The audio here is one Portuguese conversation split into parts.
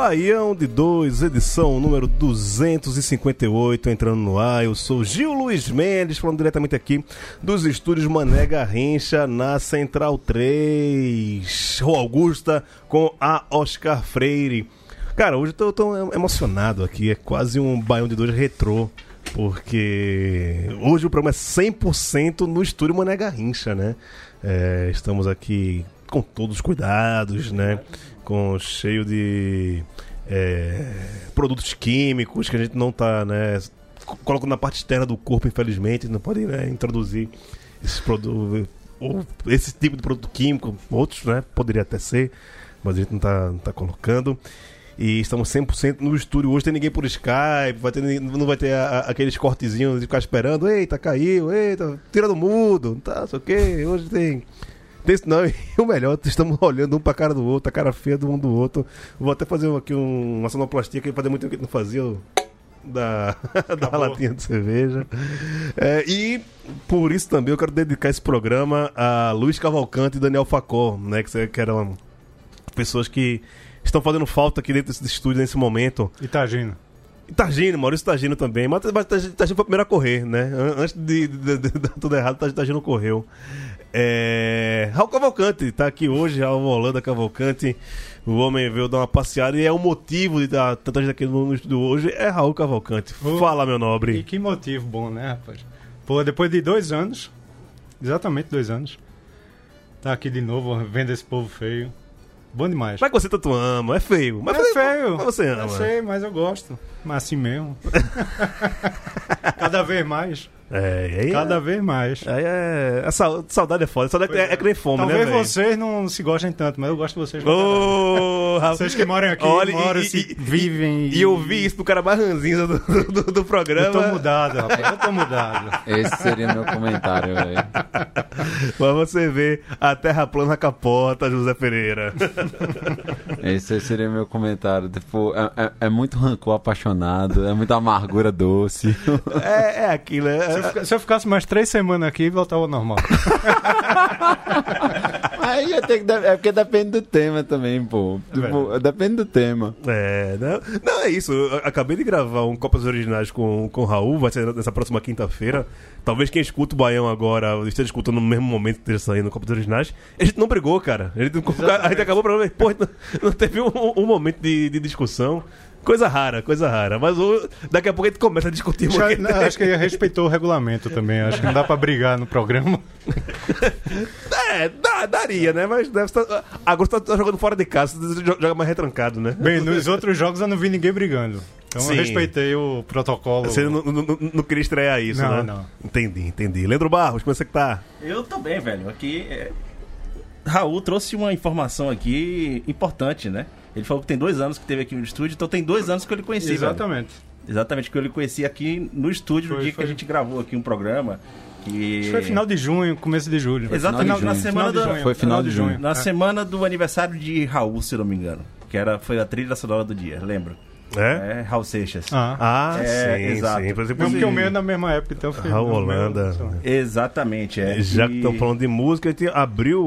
Baião de 2, edição número 258, entrando no ar. Eu sou Gil Luiz Mendes, falando diretamente aqui dos estúdios Mané Garrincha, na Central 3, Rua Augusta, com a Oscar Freire. Cara, hoje eu tô, tô emocionado aqui, é quase um Baião de 2 retrô. Porque hoje o programa é 100% no estúdio Mané Garrincha, né? É, estamos aqui com todos os cuidados, né? Com cheio de é, produtos químicos que a gente não tá, né? co- Colocando na parte externa do corpo, infelizmente, não pode né, introduzir esses produtos, esse tipo de produto químico, outros, né? Poderia até ser, mas a gente não tá, não tá colocando. E estamos 100% no estúdio. Hoje tem ninguém por Skype, vai ter, não vai ter a- a- aqueles cortezinhos de ficar esperando. Eita, caiu, eita, tira do mudo, tá, sei o quê. Hoje tem. Não, e o melhor, estamos olhando um pra cara do outro, a cara feia do um do outro. Vou até fazer aqui um, uma sonoplastia que fazia muito tempo que não fazia. Da, da latinha de cerveja. É, e por isso também eu quero dedicar esse programa a Luiz Cavalcante e Daniel Facó, né? Que, que eram pessoas que estão fazendo falta aqui dentro desse estúdio nesse momento. Itagino. E Targino, Maurício Targino também. Mas, mas Targino foi o primeiro a correr, né? An- Antes de, de- de- de dar tudo errado, Targino- correu. É... Raul Cavalcante tá aqui hoje, Raul Holanda Cavalcante. O homem veio dar uma passeada e é o motivo de dar tanta gente aqui no, estúdio hoje é Raul Cavalcante. Oh. Fala, meu E nobre. que motivo bom, né, rapaz? Pô, depois de dois anos, exatamente dois anos, tá aqui de novo vendo esse povo feio. Bom demais. Mas você tanto ama, é feio. Mas, é você- feio. Mas você ama. Eu sei, mas eu gosto. Mas assim mesmo. Cada vez mais. É, aí Cada é, vez mais. é. A sau- saudade é foda. Saudade é, é que nem fome, Talvez né, velho? vocês não se gostem tanto, mas eu gosto de vocês. Raul. Vocês que moram aqui, Olha, moram, e- se e- vivem. E eu vi isso do cara mais ranzinza do, do, do programa. Eu tô mudado, rapaz. Eu tô mudado. Esse seria meu comentário, velho. Mas você vê a terra plana capota, José Pereira. Esse seria meu comentário. Tipo, é, é- é muito rancor apaixonado, é muita amargura doce. é, é aquilo, Se eu, é, se eu ficasse mais três semanas aqui, voltava ao normal. Aí ia ter que. É porque depende do tema também, pô. Tipo, depende do tema. é, não, não, é isso. Eu acabei de gravar um Copas Originais com, com o Raul, vai ser nessa próxima quinta-feira. Talvez quem escuta o Baião agora esteja escutando no mesmo momento que esteja saindo Copas Originais. A gente não brigou, cara. A gente, a gente acabou o programa e, pô, não, não teve um, um momento de, de discussão. Coisa rara, coisa rara. Mas o- daqui a pouco a gente começa a discutir. Já- porque- não, acho que ele respeitou o regulamento também. Acho que não dá pra brigar no programa. É, dá- daria, né? Mas deve estar. Agora você tá jogando fora de casa, você joga mais retrancado, né? Bem, nos outros jogos eu não vi ninguém brigando. Então Sim. eu respeitei o protocolo. Você não, não, não- não queria estrear isso, Não, né? não. Entendi, entendi. Leandro Barros, como é que você tá? Eu também, velho. Aqui, é... Raul trouxe uma informação aqui importante, né? Ele falou que tem dois anos que teve aqui no estúdio, então tem dois anos que eu lhe conheci, velho. Exatamente. Exatamente, que eu lhe conheci aqui no estúdio, no Foi, dia que foi. a gente gravou aqui um programa. Que... Acho que foi final de junho, começo de julho. Exatamente, Final na de junho. semana Final de do... junho. Foi final de junho. Na É. semana do aniversário de Raul, se eu não me engano. Que era, foi a trilha sonora do dia, lembra? É? É, Raul Seixas. Ah. Ah, É, sim, exato. sim. Por exemplo, Não, porque o meu é na mesma época, então foi. Raul Holanda. Exatamente, é. Já E- que estão falando de música, a gente abriu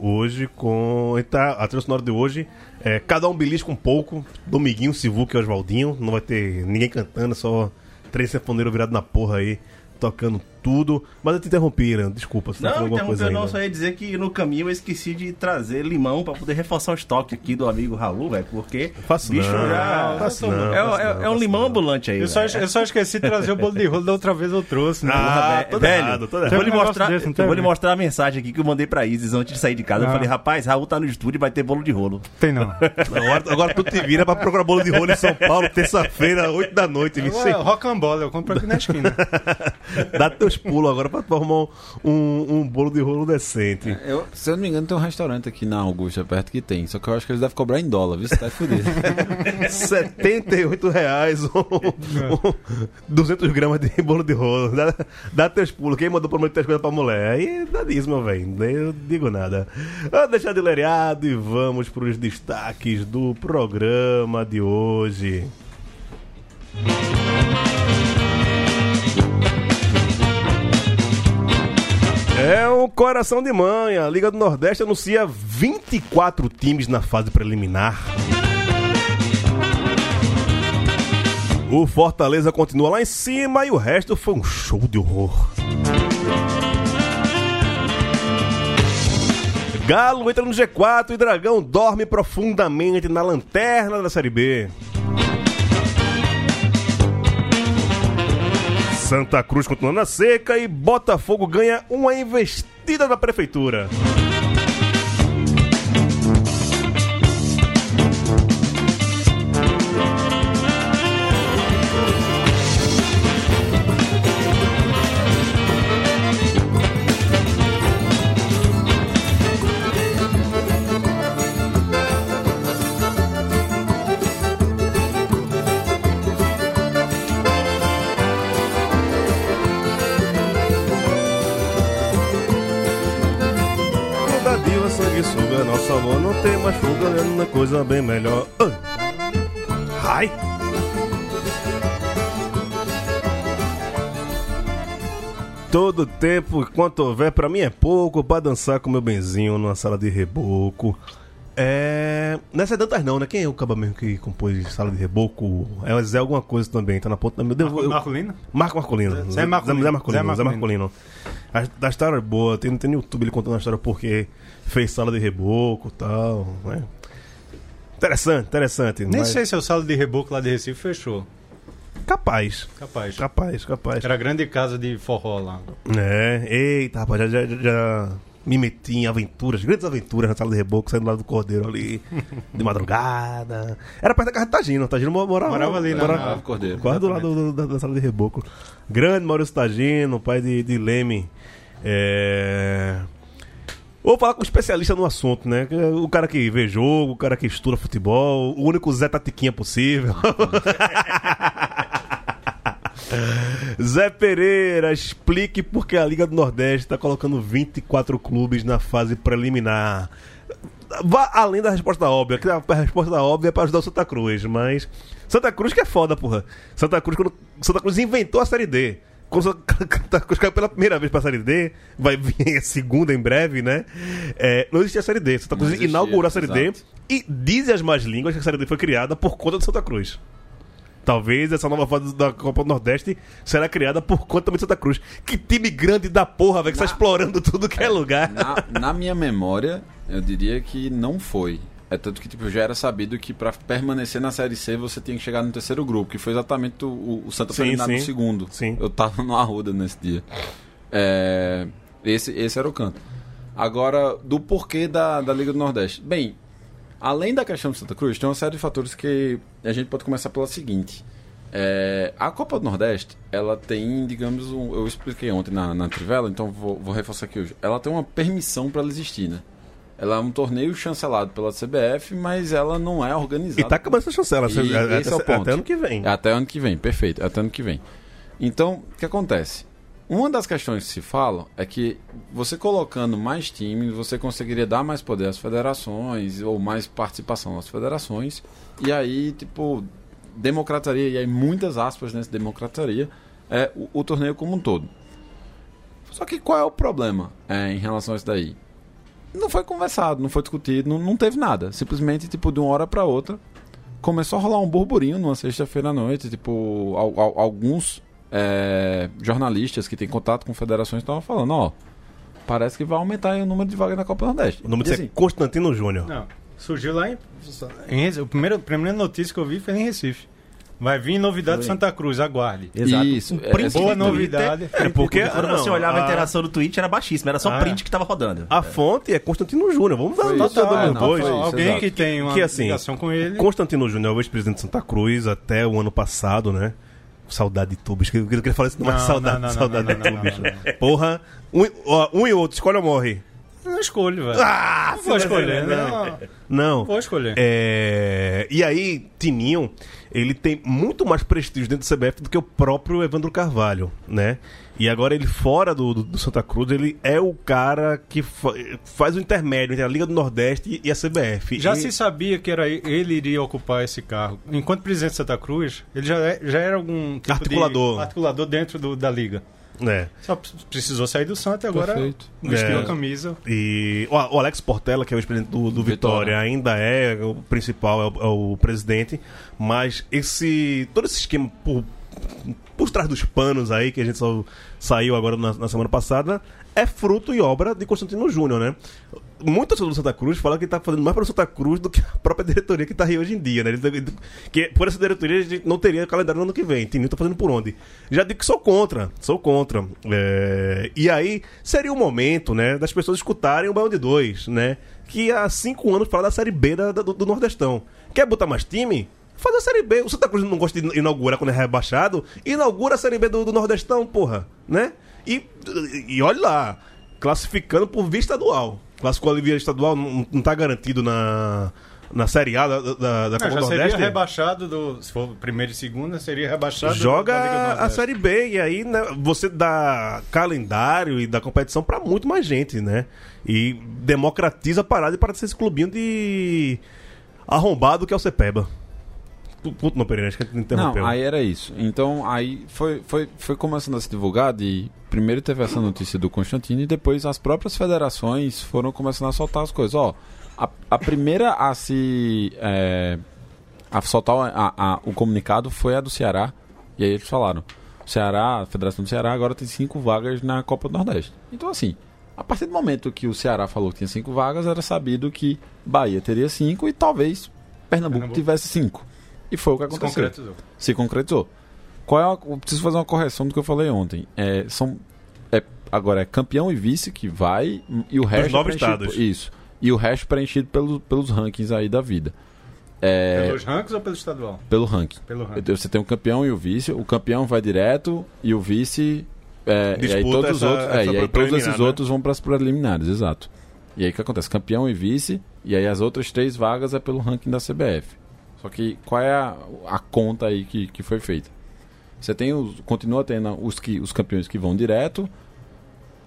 hoje com. a gente tá- A trilha sonora de hoje é Cada um belisca um pouco, Domiguinho, Sivuca e Oswaldinho. Não vai ter ninguém cantando, só três sanfoneiros virados na porra aí, tocando tudo, mas eu te interrompi. Desculpa, você tá Não, falando alguma coisa interrompeu não, só ia dizer que no caminho eu esqueci de trazer limão pra poder reforçar o estoque aqui do amigo Raul, velho, porque Faço bicho não, já... faço é, não, é- faço é- não, é um limão não. ambulante aí, Eu só, eu só esqueci de trazer o bolo de rolo da outra vez eu trouxe, né? Ah, Velho, errado, todo eu errado. vou lhe mostrar, desse, eu vou lhe mostrar a mensagem aqui que eu mandei pra Isis antes de sair de casa. Eu Ah. falei, rapaz, Raul tá no estúdio e vai ter bolo de rolo. Tem não. Agora, agora tu te vira pra procurar bolo de rolo em São Paulo, terça-feira, 8 da noite. Ué. Rocambole, eu compro aqui na esquina. Dá teus pulos agora pra tu arrumar um, um bolo de rolo decente. Eu, se eu não me engano, tem um restaurante aqui na Augusta, perto que tem. Só que eu acho que eles devem cobrar em dólar, viu? Você tá fudido. 78 reais, um, um, 200 gramas de bolo de rolo. Dá, dá teus pulos. Quem mandou prometer as coisas pra mulher? Aí dá disso, meu velho. Eu digo nada. Vamos deixar de lereado e vamos pros destaques do programa de hoje. É o coração de mãe. A Liga do Nordeste anuncia 24 times na fase preliminar. O Fortaleza continua lá em cima e o resto foi um show de horror. Galo entra no G4 e Dragão dorme profundamente na lanterna da Série B. Santa Cruz continua na seca e Botafogo ganha uma investida da prefeitura. Mais fuga, é uma coisa bem melhor. Ai! Todo tempo, enquanto houver, pra mim é pouco, pra dançar com meu benzinho numa sala de reboco. É. Nessa é Dantas não, né? Quem é o caba mesmo que compôs sala de reboco? É Zé alguma coisa também, tá na ponta da meu Deus. eu- Marcolino? Marco Marcolino. Zé Marcolino. Zé Marcolino. Zé Zé Marcolino. Marcolino. A, a história é boa. Tem, tem no YouTube ele contando a história porque fez sala de reboco e tal. Né? Interessante, interessante. Nem mas- sei se o sala de reboco lá de Recife fechou. Capaz. Capaz. Capaz, capaz. Era grande casa de forró lá. É, eita, rapaz, já, já, já me meti em aventuras, grandes aventuras na sala de reboco, saindo lá do Cordeiro ali, de madrugada. Era perto da casa de Tagino, Tagino morava, Morava ali, morava- Ah, Cordeiro. Quase do lado do- da, da sala de reboco. Grande Maurício Tagino, pai de, de Leme. É... Vou falar com um especialista no assunto, né? O cara que vê jogo, o cara que estuda futebol, o único Zé Tatiquinha possível. Zé Pereira, explique por que a Liga do Nordeste está colocando 24 clubes na fase preliminar. Vá além da resposta óbvia, que a resposta óbvia é para ajudar o Santa Cruz, mas Santa Cruz que é foda, porra. Santa Cruz, quando Santa Cruz inventou a Série D. Quando Cruz caiu pela primeira vez pra Série D, vai vir a segunda em breve, né? É, não existia a Série D. Santa Cruz existia, inaugurou a Série exato. D e dizem as más línguas que a Série D foi criada por conta do Santa Cruz. Talvez essa nova fase da Copa do Nordeste será criada por conta também de Santa Cruz. Que time grande da porra, velho, que tá explorando tudo que é lugar. Na, na minha memória, eu diria que não foi. É tanto que tipo, já era sabido que pra permanecer na Série C você tinha que chegar no terceiro grupo, que foi exatamente o, o- Santa eliminado no segundo. Sim. Eu tava no Arruda nesse dia. É, esse, esse era o canto. Agora, do porquê da, da Liga do Nordeste. Bem, além da questão do Santa Cruz, tem uma série de fatores que a gente pode começar pela seguinte. É, a Copa do Nordeste, ela tem, digamos, um- eu expliquei ontem na, na Trivela, então vou, vou reforçar aqui hoje. Ela tem uma permissão para ela existir, né? Ela é um torneio chancelado pela CBF, mas ela não é organizada. E tá acabando essa chancela. E até, esse é o até ponto. ano que vem. É Até ano que vem, perfeito. Até ano que vem. Então, o que acontece? Uma das questões que se fala é que você colocando mais times, você conseguiria dar mais poder às federações ou mais participação às federações. E aí, tipo, democrataria, e aí muitas aspas nesse democrataria, é o, o torneio como um todo. Só que qual é o problema é, em relação a isso daí? Não foi conversado, não foi discutido, não, não teve nada. Simplesmente, tipo, de uma hora para outra, começou a rolar um burburinho numa sexta-feira à noite, tipo, al- al- alguns é, jornalistas que têm contato com federações estavam falando, ó, parece que vai aumentar aí o número de vagas na Copa Nordeste. O nome E disso é assim, Constantino Júnior. Não, surgiu lá em. em Recife. a, primeira, a primeira notícia que eu vi foi em Recife. Vai vir novidade de. Santa Cruz, aguarde. Exato. Isso, é- print Boa do Twitter- novidade. É porque Quando você olhava a interação do tweet, era baixíssima, era só Ah. print que tava rodando. A fonte é Constantino Júnior. Vamos dar nota É, não, dois. Alguém exato. que tem uma Que, assim, ligação com ele. Constantino Júnior é o ex-presidente de Santa Cruz até o ano passado, né? Saudade de tu, bicho. Eu queria falar isso, mas Não, saudade, não, não, saudade não, de tu, não, bicho. não, Porra, um, um e outro, escolhe ou morre? Não escolho, velho. Ah, não vou escolher, não. Não. Não vou escolher. É, E aí, Tininho, ele tem muito mais prestígio dentro do CBF do que o próprio Evandro Carvalho, né? E agora ele fora do, do- do Santa Cruz, ele é o cara que fa- faz o intermédio entre a Liga do Nordeste e a CBF. Já E- se sabia que era ele iria ocupar esse cargo. Enquanto presidente de Santa Cruz, ele já, é- já era algum tipo Articulador. de articulador dentro do- da liga. É. Só precisou sair do Santos e agora Perfeito. vestiu É. a camisa. E o o Alex Portela, que é o ex-presidente do, do Vitória, Vitória. ainda é o principal, é o, é o presidente, mas esse todo esse esquema por, por trás dos panos aí, que a gente só saiu agora na, na semana passada, é fruto e obra de Constantino Júnior, né? Muitas pessoas do Santa Cruz falam que ele tá fazendo mais para Santa Cruz do que a própria diretoria que tá aí hoje em dia, né? Ele- que por essa diretoria a gente não teria calendário no ano que vem. Tininho tá fazendo por onde? Já digo que sou contra, sou contra. É, E aí seria o momento, né, das pessoas escutarem o Baião de Dois, né? Que há cinco anos fala da Série B da- do, do Nordestão. Quer botar mais time? Faz a Série B. O Santa Cruz não gosta de inaugurar quando é rebaixado. Inaugura a Série B do, do Nordestão, porra. Né? E, e olha lá, classificando por via estadual. Classificou a via estadual, não, não tá garantido na, na Série A da, da, da Não, Copa já do seria Nordeste. rebaixado do. Se for primeira e segunda, seria rebaixado Joga a. Série B e aí né, você dá calendário e dá competição pra muito mais gente, né? E democratiza a parada e para de ser esse clubinho de arrombado que é o Cepeba. Puto, não, Pereira, acho que a gente interrompeu. Não, aí era isso. Então, aí foi, foi, foi começando a se divulgar e primeiro teve essa notícia do Constantino e depois as próprias federações foram começando a soltar as coisas. Ó, a, a primeira a se... é, a soltar a- a- o comunicado foi a do Ceará. E aí eles falaram, o Ceará, a Federação do Ceará agora tem cinco vagas na Copa do Nordeste. Então, assim, a partir do momento que o Ceará falou que tinha cinco vagas, era sabido que Bahia teria cinco e talvez Pernambuco, Pernambuco. tivesse cinco. E foi o que Se aconteceu concretizou. se concretizou. Qual é a, eu preciso fazer uma correção do que eu falei ontem. É, são, é, agora é campeão e vice que vai e o resto nove preenchido- estados. Isso. E o resto preenchido pelo, pelos rankings aí da vida. É, Pelos rankings ou pelo estadual? pelo ranking. Pelo ranking. Você tem o campeão e o vice. O campeão vai direto e o vice. É, e aí todos os essa- outros. É, e aí todos esses né? outros vão para as preliminares, exato. E aí o que acontece? Campeão e vice, e aí as outras três vagas é pelo ranking da CBF. Só que qual é a, a conta aí que, que foi feita? Você tem os. Continua tendo os, que, os campeões que vão direto.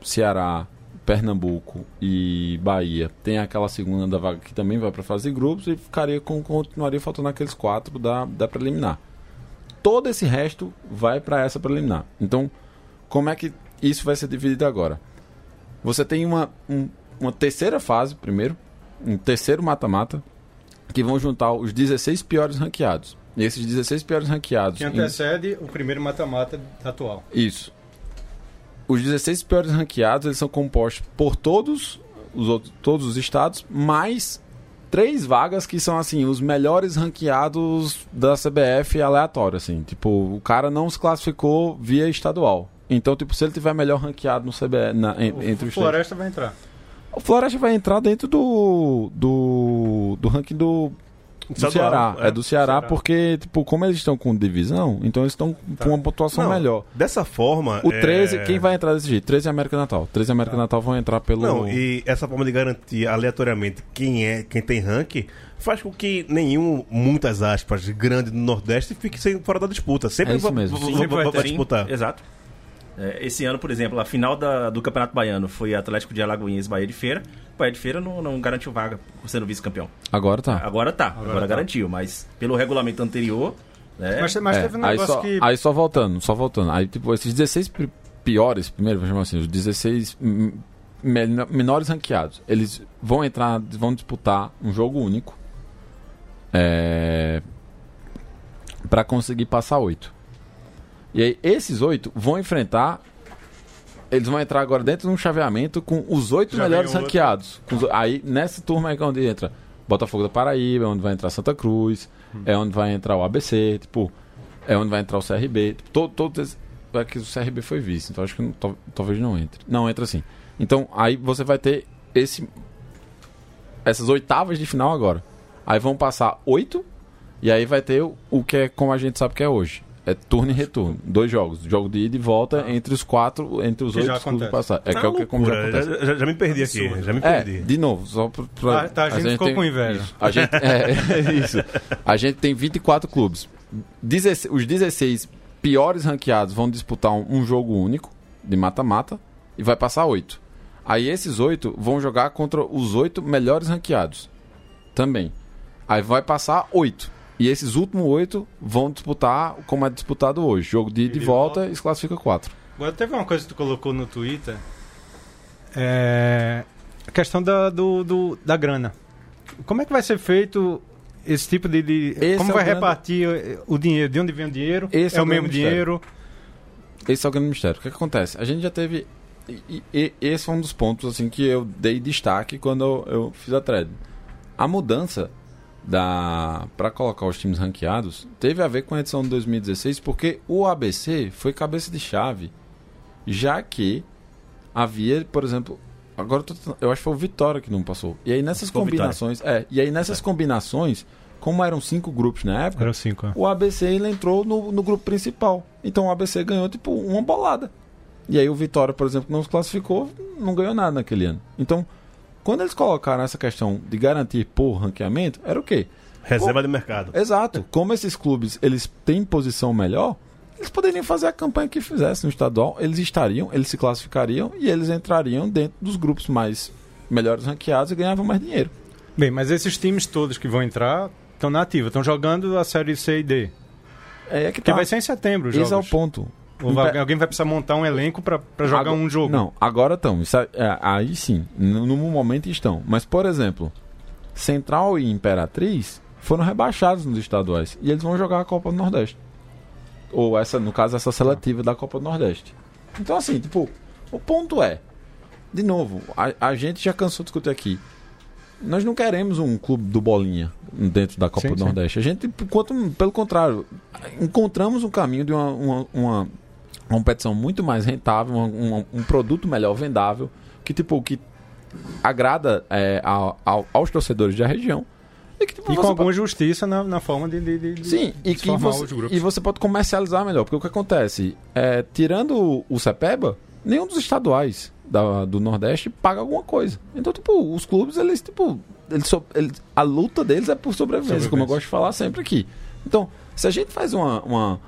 Ceará, Pernambuco e Bahia tem aquela segunda da vaga que também vai para fase de grupos e ficaria com, continuaria faltando aqueles quatro da, da preliminar. Todo esse resto vai para essa preliminar. Então, como é que isso vai ser dividido agora? Você tem uma, um- uma terceira fase, primeiro, um terceiro mata-mata, que vão juntar os 16 piores ranqueados. E esses 16 piores ranqueados. Que em- antecede o primeiro mata-mata atual. isso. Os 16 piores ranqueados, eles são compostos por todos os outros, todos os estados, mais três vagas que são assim, os melhores ranqueados da CBF aleatório, assim. Tipo, o cara não se classificou via estadual. Então, tipo, se ele tiver melhor ranqueado no CBF, na- en- O entre os três- Floresta vai entrar. o Floresta vai entrar dentro do do, do ranking do, do Estadual, Ceará. É, é. do Ceará, Ceará. porque, tipo, como eles estão com divisão, então eles estão com uma pontuação Não, melhor. Dessa forma. O é- 13, quem vai entrar desse jeito? 13 é América Natal. 13 é América Natal vão entrar pelo. Não, e essa forma de garantir aleatoriamente quem é, quem tem ranking, faz com que nenhum, muitas aspas, grande do Nordeste fique sem, fora da disputa. Sempre É isso vai, mesmo. vai- Sempre vai- vai disputar. Exato. É, esse ano, por exemplo, a final da- do Campeonato Baiano foi Atlético de Alagoinhas e Bahia de Feira. Bahia de Feira não, não garantiu vaga por sendo vice-campeão. Agora tá. Agora tá, agora, tá. garantiu, mas pelo regulamento anterior, né? Mas, mas É, teve um aí, negócio só, que. aí só voltando, só voltando. Aí, tipo, esses 16 pri- piores, primeiro, vamos chamar assim, os 16 hum, men- menores ranqueados, eles vão entrar, vão disputar um jogo único é, para conseguir passar 8. E aí, esses oito vão enfrentar. Eles vão entrar agora dentro de um chaveamento com os oito Já melhores ranqueados. Os- aí, nessa turma é é onde entra Botafogo da Paraíba, é onde vai entrar Santa Cruz, é onde vai entrar o ABC, tipo, é onde vai entrar o CRB. Tipo, todo, todos esses- é que o CRB foi vice, então acho que não- tal- talvez não entre. Não, entra sim. Então, aí você vai ter esse essas oitavas de final agora. Aí vão passar oito, e aí vai ter o, o que é como a gente sabe que é hoje. É turno e retorno. Dois jogos. Jogo de ida e volta entre os quatro, entre os Que oito clubes passar. É Tá que é o que como já acontece. Já, já- me perdi aqui. Já me É, perdi. de novo, só pra. pra- Tá- tá, a gente ficou com inveja. Isso. A gente, é, é isso. A gente tem 24 clubes. Dezesse- os 16 piores ranqueados vão disputar um, um jogo único, de mata-mata, e vai passar 8. Aí esses 8 vão jogar contra os 8 melhores ranqueados. Também. Aí vai passar 8. E esses últimos 8 vão disputar como é disputado hoje. Jogo de de volta volta. e se classifica 4. Agora teve uma coisa que tu colocou no Twitter. É. A questão da, do, do- da grana. Como é que vai ser feito esse tipo de. de- como é vai grande- repartir o dinheiro? De onde vem o dinheiro? Esse é, é o mesmo mistério. dinheiro? Esse é o grande mistério. O que, que acontece? A gente já teve. E, e- esse foi um dos pontos assim que eu dei destaque quando eu, eu fiz a thread. A mudança da para colocar os times ranqueados teve a ver com a edição de 2016, porque o ABC foi cabeça de chave, já que havia, por exemplo, agora eu, tô eu acho que foi o Vitória que não passou. E aí nessas Foi combinações, é, e aí nessas combinações, como eram cinco grupos na época, Eram cinco. é. o ABC ele entrou no, no grupo principal. Então o ABC ganhou tipo uma bolada. E aí o Vitória, por exemplo, que não se classificou, não ganhou nada naquele ano. Então, quando eles colocaram essa questão de garantir por ranqueamento, era o quê? Reserva de mercado. Exato. Como esses clubes eles têm posição melhor, eles poderiam fazer a campanha que fizessem no estadual, eles estariam, eles se classificariam e eles entrariam dentro dos grupos mais melhores ranqueados e ganhavam mais dinheiro. Bem, mas esses times todos que vão entrar estão na ativa, estão jogando a série C e D. É que Que tá. vai ser em setembro, os Esse é o ponto. Ou vai- alguém vai precisar montar um elenco pra pra jogar Agora- um jogo. Não, agora estão. É- é, aí sim, no, no momento estão. Mas, por exemplo, Central e Imperatriz foram rebaixados nos estaduais. E eles vão jogar a Copa do Nordeste. Ou essa, no caso, essa seletiva da Copa do Nordeste. Então, assim, tipo, o ponto é. De novo, a, a gente já cansou de discutir aqui. Nós não queremos um clube do Bolinha dentro da Copa Sim, do sim. Nordeste. A gente, quanto, pelo contrário, encontramos um caminho de uma, uma, uma competição muito mais rentável, um, um- produto melhor vendável, que tipo que agrada é, ao- ao- aos torcedores da região. E, que, tipo, E com alguma pode- justiça na, na forma de, de, de- de Sim, e que você, e você pode comercializar melhor. Porque o que acontece? É, tirando o, CEPEBA, nenhum dos estaduais da- do Nordeste paga alguma coisa. Então, tipo, os clubes, eles, tipo, eles, so- eles- a luta deles é por sobrevivência, como eu Sobrevivência. gosto de falar sempre aqui. Então, se a gente faz uma, uma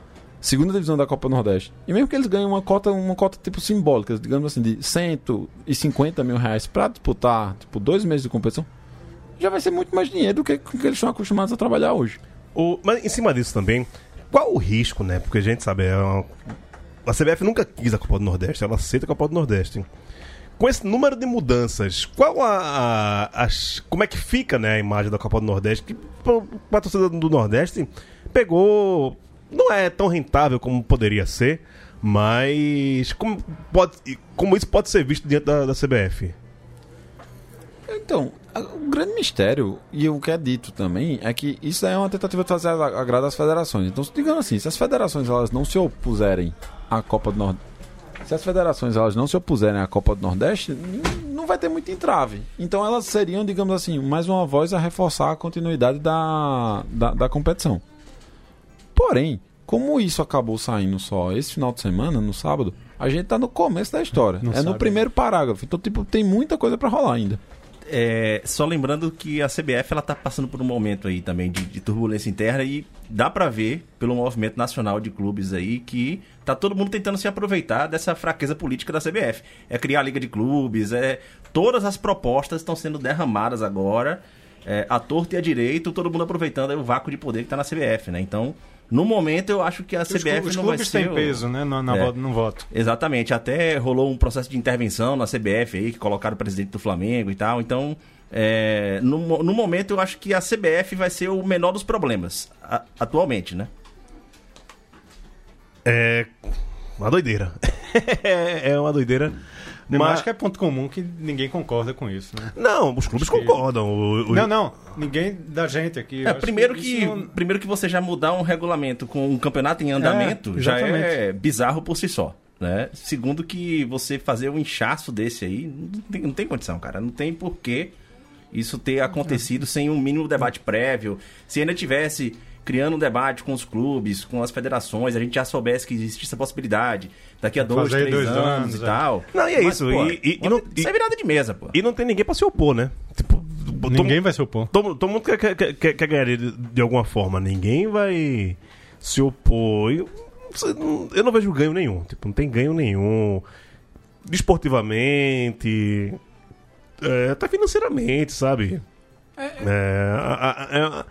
segunda divisão da Copa Nordeste, e mesmo que eles ganhem uma cota, uma cota tipo simbólica, digamos assim, de 150 mil reais pra disputar, tipo, dois meses de competição, já vai ser muito mais dinheiro do que que eles estão acostumados a trabalhar hoje. O- mas em cima disso também, qual o risco, né? Porque a gente sabe, é uma- a CBF nunca quis a Copa do Nordeste, ela aceita a Copa do Nordeste. Com esse número de mudanças, qual a, a- as- como é que fica né, a imagem da Copa do Nordeste? Que para a torcida do Nordeste pegou, não é tão rentável como poderia ser, mas como, pode, como isso pode ser visto diante da, da CBF? Então, o grande mistério, e o que é dito também, é que isso é uma tentativa de fazer agrado às federações. Então, digamos assim, se as federações elas não se opuserem à Copa do Nordeste, se as federações elas não se opuserem à Copa do Nordeste, não vai ter muito entrave. Então, elas seriam, digamos assim, mais uma voz a reforçar a continuidade da, da, da competição. Porém, como isso acabou saindo só esse final de semana, no sábado, a gente tá no começo da história. Não é no sabe primeiro parágrafo. Então, tipo, tem muita coisa para rolar ainda. É, só lembrando que a CBF ela tá passando por um momento aí também de, de turbulência interna e dá pra ver pelo movimento nacional de clubes aí que tá todo mundo tentando se aproveitar dessa fraqueza política da CBF. É criar a liga de clubes, é todas as propostas estão sendo derramadas agora, é, à torta e à direito, todo mundo aproveitando aí o vácuo de poder que tá na CBF, né? Então, no momento eu acho que a Os, CBF clu- os não vai clubes ser têm o- peso, né? No, na É. voto, no voto. Exatamente, até rolou um processo de intervenção na CBF aí, que colocaram o presidente do Flamengo e tal. Então, é, no, no momento, eu acho que a CBF vai ser o menor dos problemas, a- atualmente, né? É uma doideira. é uma doideira. Mas acho que é ponto comum que ninguém concorda com isso, né? Não, os clubes que- concordam. O- o- Não, não. Ninguém da gente aqui. É, primeiro que, não- primeiro que você já mudar um regulamento com um campeonato em andamento É, já é bizarro por si só. Né? Segundo que você fazer um inchaço desse aí, não tem, não tem condição, cara. Não tem porquê isso ter acontecido sem um mínimo debate prévio. Se ainda tivesse criando um debate com os clubes, com as federações, a gente já soubesse que existisse essa possibilidade. Daqui a dois, Fazer três dois anos, anos, e é. tal. Não, e é isso, e- e- e não- isso é virada de mesa, pô. E não tem ninguém pra se opor, né? Tipo, Ninguém vai se opor. Todo, todo mundo quer, quer, quer, quer ganhar de, de alguma forma. Ninguém vai se opor. Eu, eu não vejo ganho nenhum. Tipo, não tem ganho nenhum. Desportivamente. é, até financeiramente, sabe? É, a, a-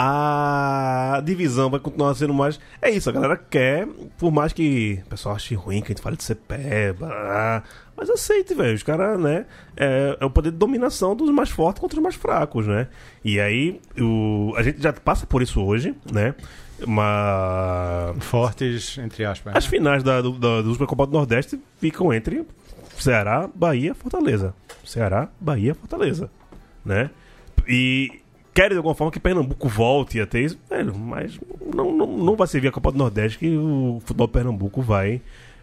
a divisão vai continuar sendo mais. É isso, a galera quer, por mais que o pessoal ache ruim que a gente fale de CPE, blá, mas aceite, velho. Os caras, né? É, é o poder de dominação dos mais fortes contra os mais fracos, né? E aí, o, a gente já passa por isso hoje, né? Mas. Fortes, entre aspas. As finais da, do, da, do Supercopa do Nordeste ficam entre Ceará, Bahia, Fortaleza. Ceará, Bahia, Fortaleza. Né? E querem de alguma forma que Pernambuco volte a ter isso, velho, mas não, não, não vai ser via Copa do Nordeste que o futebol Pernambuco vai.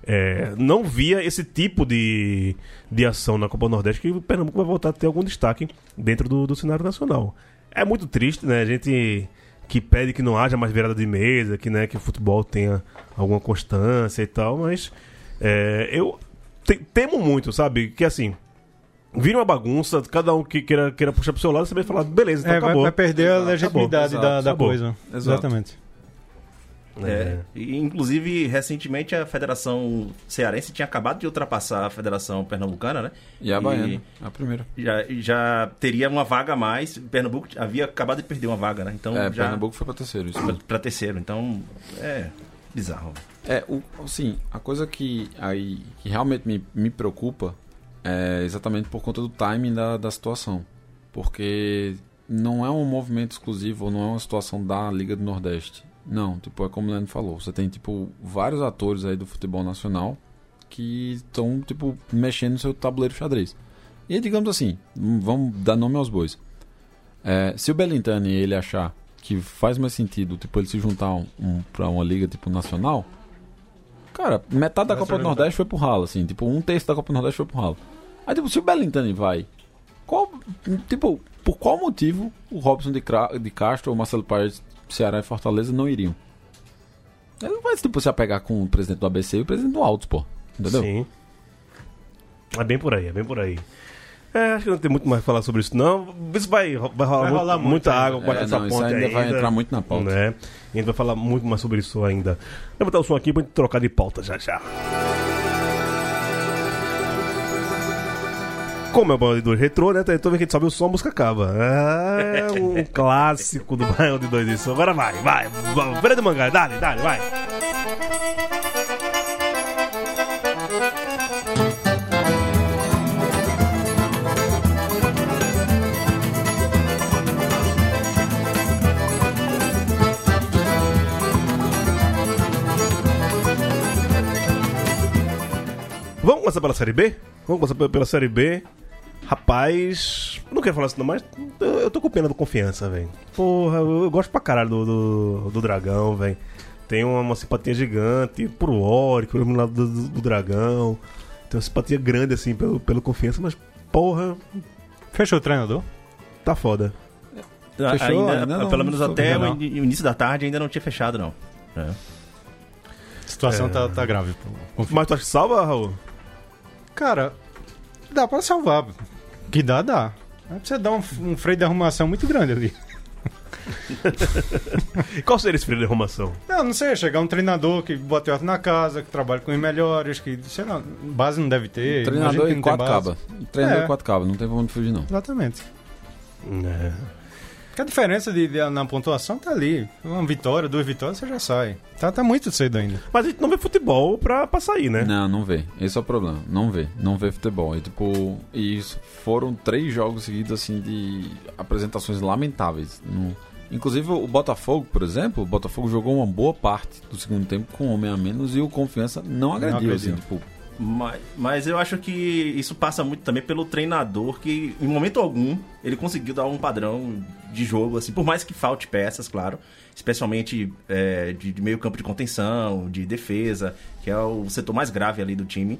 é, não via esse tipo de, de ação na Copa do Nordeste que o Pernambuco vai voltar a ter algum destaque dentro do, do cenário nacional. É muito triste, né? A gente que pede que não haja mais virada de mesa, que, né, que o futebol tenha alguma constância e tal, mas é, eu te- temo muito, sabe? Que assim, vira uma bagunça, cada um que queira, queira puxar pro seu lado, você vai falar, beleza, então É, vai, acabou. vai perder a Exato, legitimidade acabou, da, da acabou. coisa. Exato. Exatamente. É. E, inclusive, recentemente a Federação Cearense tinha acabado de ultrapassar a Federação Pernambucana, né? E a Baiana, a primeira. já, já teria uma vaga a mais. Pernambuco havia acabado de perder uma vaga, né? Então É, já Pernambuco foi pra terceiro. Isso pra terceiro. Então é bizarro. É, o, assim, a coisa que, aí, que realmente me, me preocupa é exatamente por conta do timing da, da situação. Porque não é um movimento exclusivo não é uma situação da Liga do Nordeste. Não, tipo, é como o Leandro falou. Você tem, tipo, vários atores aí do futebol nacional que estão, tipo, mexendo no seu tabuleiro xadrez. E digamos assim, vamos dar nome aos bois. É, se o Belintani ele achar que faz mais sentido, tipo, ele se juntar um, um, pra uma liga, tipo, nacional, cara, metade da Copa do. Nordeste foi pro ralo, assim, tipo, um terço da Copa do Nordeste foi pro ralo. Aí, tipo, se o Belintani vai, qual, tipo, por qual motivo o Robson de, Cra- de Castro ou o Marcelo Paes, Ceará e Fortaleza não iriam? Ele não vai, tipo, se apegar com o presidente do ABC e o presidente do Altos, pô. Entendeu? Sim. É bem por aí, é bem por aí. É, acho que não tem muito mais pra falar sobre isso, não. Isso vai, vai rolar, Vai rolar muito muita ainda. água É, essa não, ponte ainda vai entrar muito na pauta. Né? E a gente vai falar muito mais sobre isso ainda. Vou botar o som aqui pra gente trocar de pauta já já. Como é o Baião de 2 retrô, né? Então a gente sobe o som, a música acaba. É um clássico do Baião de 2 isso. Agora vai, vai. Feira de mangá, dale, dale, vai. Vamos começar pela Série B? Vamos começar pe- pela Série B. Rapaz, não quero falar isso não, mas eu eu tô com pena do Confiança, velho. Porra, eu, eu gosto pra caralho do, do, do Dragão, velho. Tem uma, uma simpatia gigante pro Ori, pro lado do, do, do Dragão. Tem uma simpatia grande, assim, pelo, pelo Confiança, mas porra, Fechou o treinador? tá foda. Fechou? Ainda- Ainda não, pelo menos até o, início da tarde ainda não tinha fechado, não. É. A situação É. tá, tá grave. pô. Mas tu acha que salva, Raul? Cara, dá pra salvar. Que dá, dá. Mas precisa dar um, um freio de arrumação muito grande ali. E qual seria esse freio de arrumação? Não, não sei, chegar um treinador que bota ordem na casa, que trabalha com os melhores, que, sei lá, base não deve ter. imagino Treinador e tem quatro cabas. Treinador É. e quatro cabas, não tem pra onde fugir, não. Exatamente. É. Porque a diferença de, de- na pontuação tá ali. Uma vitória, duas vitórias, você já sai. Tá, tá muito cedo ainda. Mas a gente não vê futebol pra, pra sair, né? Não, não vê. Esse é o problema. Não vê. Não vê futebol. E, tipo, e isso foram três jogos seguidos, assim, de apresentações lamentáveis. Não, Inclusive o Botafogo, por exemplo, o Botafogo jogou uma boa parte do segundo tempo com um homem a menos e o Confiança não agrediu. agrediu. assim, tipo, Mas, mas eu acho que isso passa muito também pelo treinador, que em momento algum ele conseguiu dar um padrão de jogo, assim, por mais que falte peças, claro, especialmente é, de, de meio campo de contenção, de defesa, que é o setor mais grave ali do time.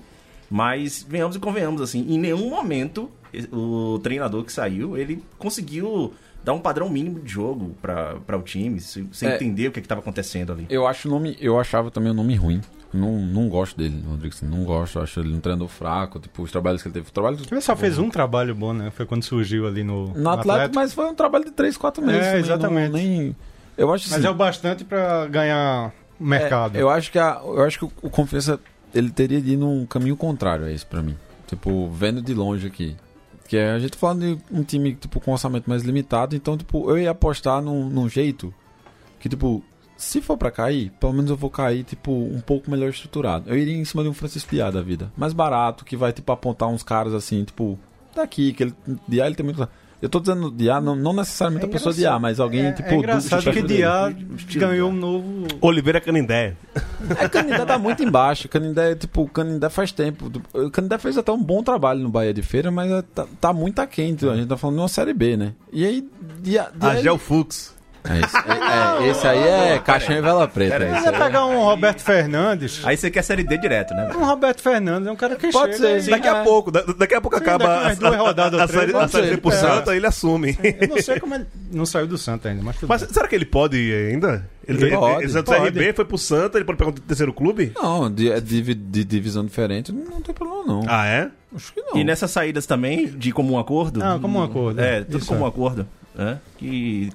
Mas venhamos e convenhamos, assim, em nenhum momento o treinador que saiu, ele conseguiu dar um padrão mínimo de jogo para o time, sem É. entender o que estava acontecendo ali. eu acho o nome, eu achava também o nome ruim. Não, não gosto dele, Rodrigues. Não gosto, acho ele um treinador fraco, tipo, os trabalhos que ele teve. Trabalho Ele só fez um trabalho bom, né? Foi quando surgiu ali no, no Atlético, mas foi um trabalho de 3, 4 meses. É, exatamente. não- nem, eu acho Mas assim, é o bastante pra ganhar mercado. É, eu acho que a, eu acho que o, o Confiança ele teria de ir num caminho contrário a esse pra mim. Tipo, vendo de longe aqui. Que é, a gente tá falando de um time tipo com orçamento mais limitado, então tipo, eu ia apostar num, num jeito que tipo, se for pra cair, pelo menos eu vou cair tipo um pouco melhor estruturado. Eu iria em cima de um Francisco Diá da vida, mais barato, que vai tipo apontar uns caras assim, tipo, daqui que ele Diá ele tem muito eu tô dizendo Diá, não, não necessariamente É a pessoa engraçado. Diá, mas alguém é, tipo é engraçado do- que do estilo ganhou um novo. Oliveira Canindé. É, Canindé tá muito embaixo. Canindé, tipo, Canindé faz tempo. O Canindé fez até um bom trabalho no Bahia de Feira, mas é, tá, tá muito aquém. A gente tá falando de uma Série B, né? E aí... De, de, Agel Fux. É, esse, é, é, esse aí é caixão e vela preta. Pera Você é- pegar um Roberto Fernandes. Aí você quer série D direto, né? Um Roberto Fernandes é um cara que Pode chega ser, e- sim. Daqui a É. pouco, da- daqui a pouco Sim, acaba a, duas rodadas a, três, série, a pode série ser, B pro é. Santa, ele assume. Eu não sei como ele não saiu do Santa ainda, mas tudo Mas bem. será que ele pode ir ainda? Ele, Ele pode, ele, Santos pode. RB foi pro Santa, ele pode pegar um terceiro clube? Não, de, é de, de divisão diferente não tem problema, não. Ah, é? Acho que não. E nessas saídas também, de comum acordo? Ah, comum acordo. É, tudo comum é. acordo. né? Que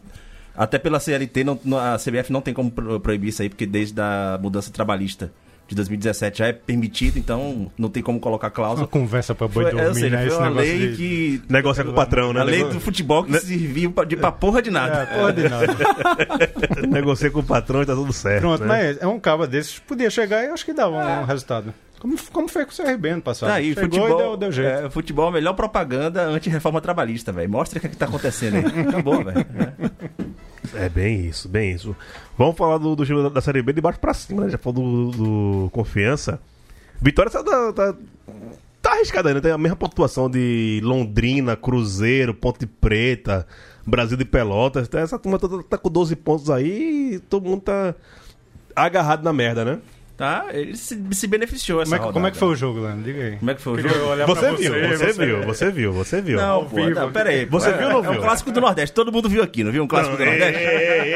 até pela CLT, não, a CBF não tem como pro- proibir isso aí, porque desde a mudança trabalhista de 2017 já é permitido, então não tem como colocar Uma cláusula. conversa pra boi Foi, dormir, é, ou seja, né? foi Esse uma negócio lei de... que... Negocia com o patrão, né? A lei do futebol que serviu pra, de, pra porra de nada. É, porra de nada. Negocia com o patrão e tá tudo certo. Pronto, né? mas é um cabo desses, podia chegar e acho que dava um resultado. Como, como foi com o CRB ano passado. Tá aí, Chegou futebol, e deu, deu jeito. É, futebol é a melhor propaganda anti-reforma trabalhista, velho. Mostra o que, é que tá acontecendo aí. Acabou, velho. É. Bem isso, bem isso. Vamos falar do, do time da, da Série B de baixo pra cima, né? Já falou do, do Confiança. Vitória tá, tá, tá, tá arriscada ainda, tem a mesma pontuação de Londrina, Cruzeiro, Ponte Preta, Brasil de Pelotas. Então Essa turma tá, tá com 12 pontos aí e todo mundo tá agarrado na merda, né? Tá, ele se, se beneficiou essa Como é, que, rodada. como é que foi o jogo, Leandro? Diga aí. Como é que foi o jogo? olhar Você pra viu, você, viu, você viu, você viu. Não, pô, vivo. não, pera aí. pô. Você É- viu ou não É um viu? clássico do Nordeste. Todo mundo viu aqui, não viu um clássico do Nordeste?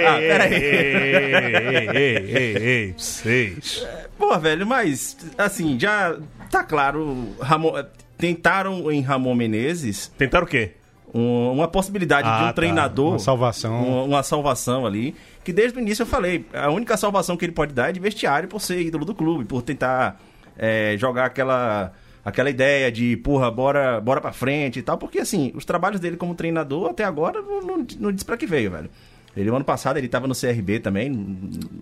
Ah, pera aí. Ei, ei, ei, ei, vocês. Pô, velho, mas, assim, já tá claro. Ramon, tentaram em Ramon Menezes Tentaram o quê? Um- uma possibilidade Ah, de um tá. treinador. Uma salvação. uma, uma salvação ali. Que desde o início eu falei, a única salvação que ele pode dar é de vestiário por ser ídolo do clube, por tentar é, jogar aquela, aquela ideia de, porra, bora, bora pra frente e tal. Porque assim, os trabalhos dele como treinador até agora não, não, não diz pra que veio, velho. Ele, ano passado, ele tava no CRB também.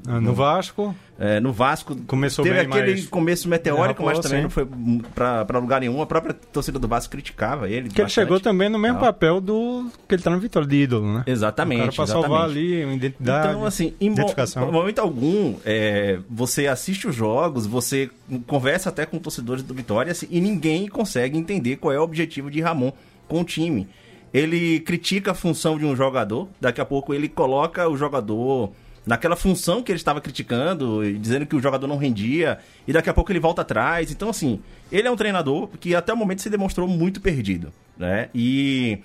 Ah, No Vasco, É, no Vasco. Começou teve bem, aquele mas começo meteórico, mas também não foi pra lugar nenhum. A própria torcida do Vasco criticava ele. que ele chegou também no mesmo papel do que ele tá no Vitória, de ídolo, né? Exatamente. Pra salvar ali uma identidade. Então, assim, em identificação. momento algum, é, você assiste os jogos, você conversa até com torcedores do Vitória assim, e ninguém consegue entender qual é o objetivo de Ramon com o time. Ele critica a função de um jogador, daqui a pouco ele coloca o jogador naquela função que ele estava criticando, dizendo que o jogador não rendia, e daqui a pouco ele volta atrás. Então, assim, ele é um treinador que até o momento se demonstrou muito perdido, né? E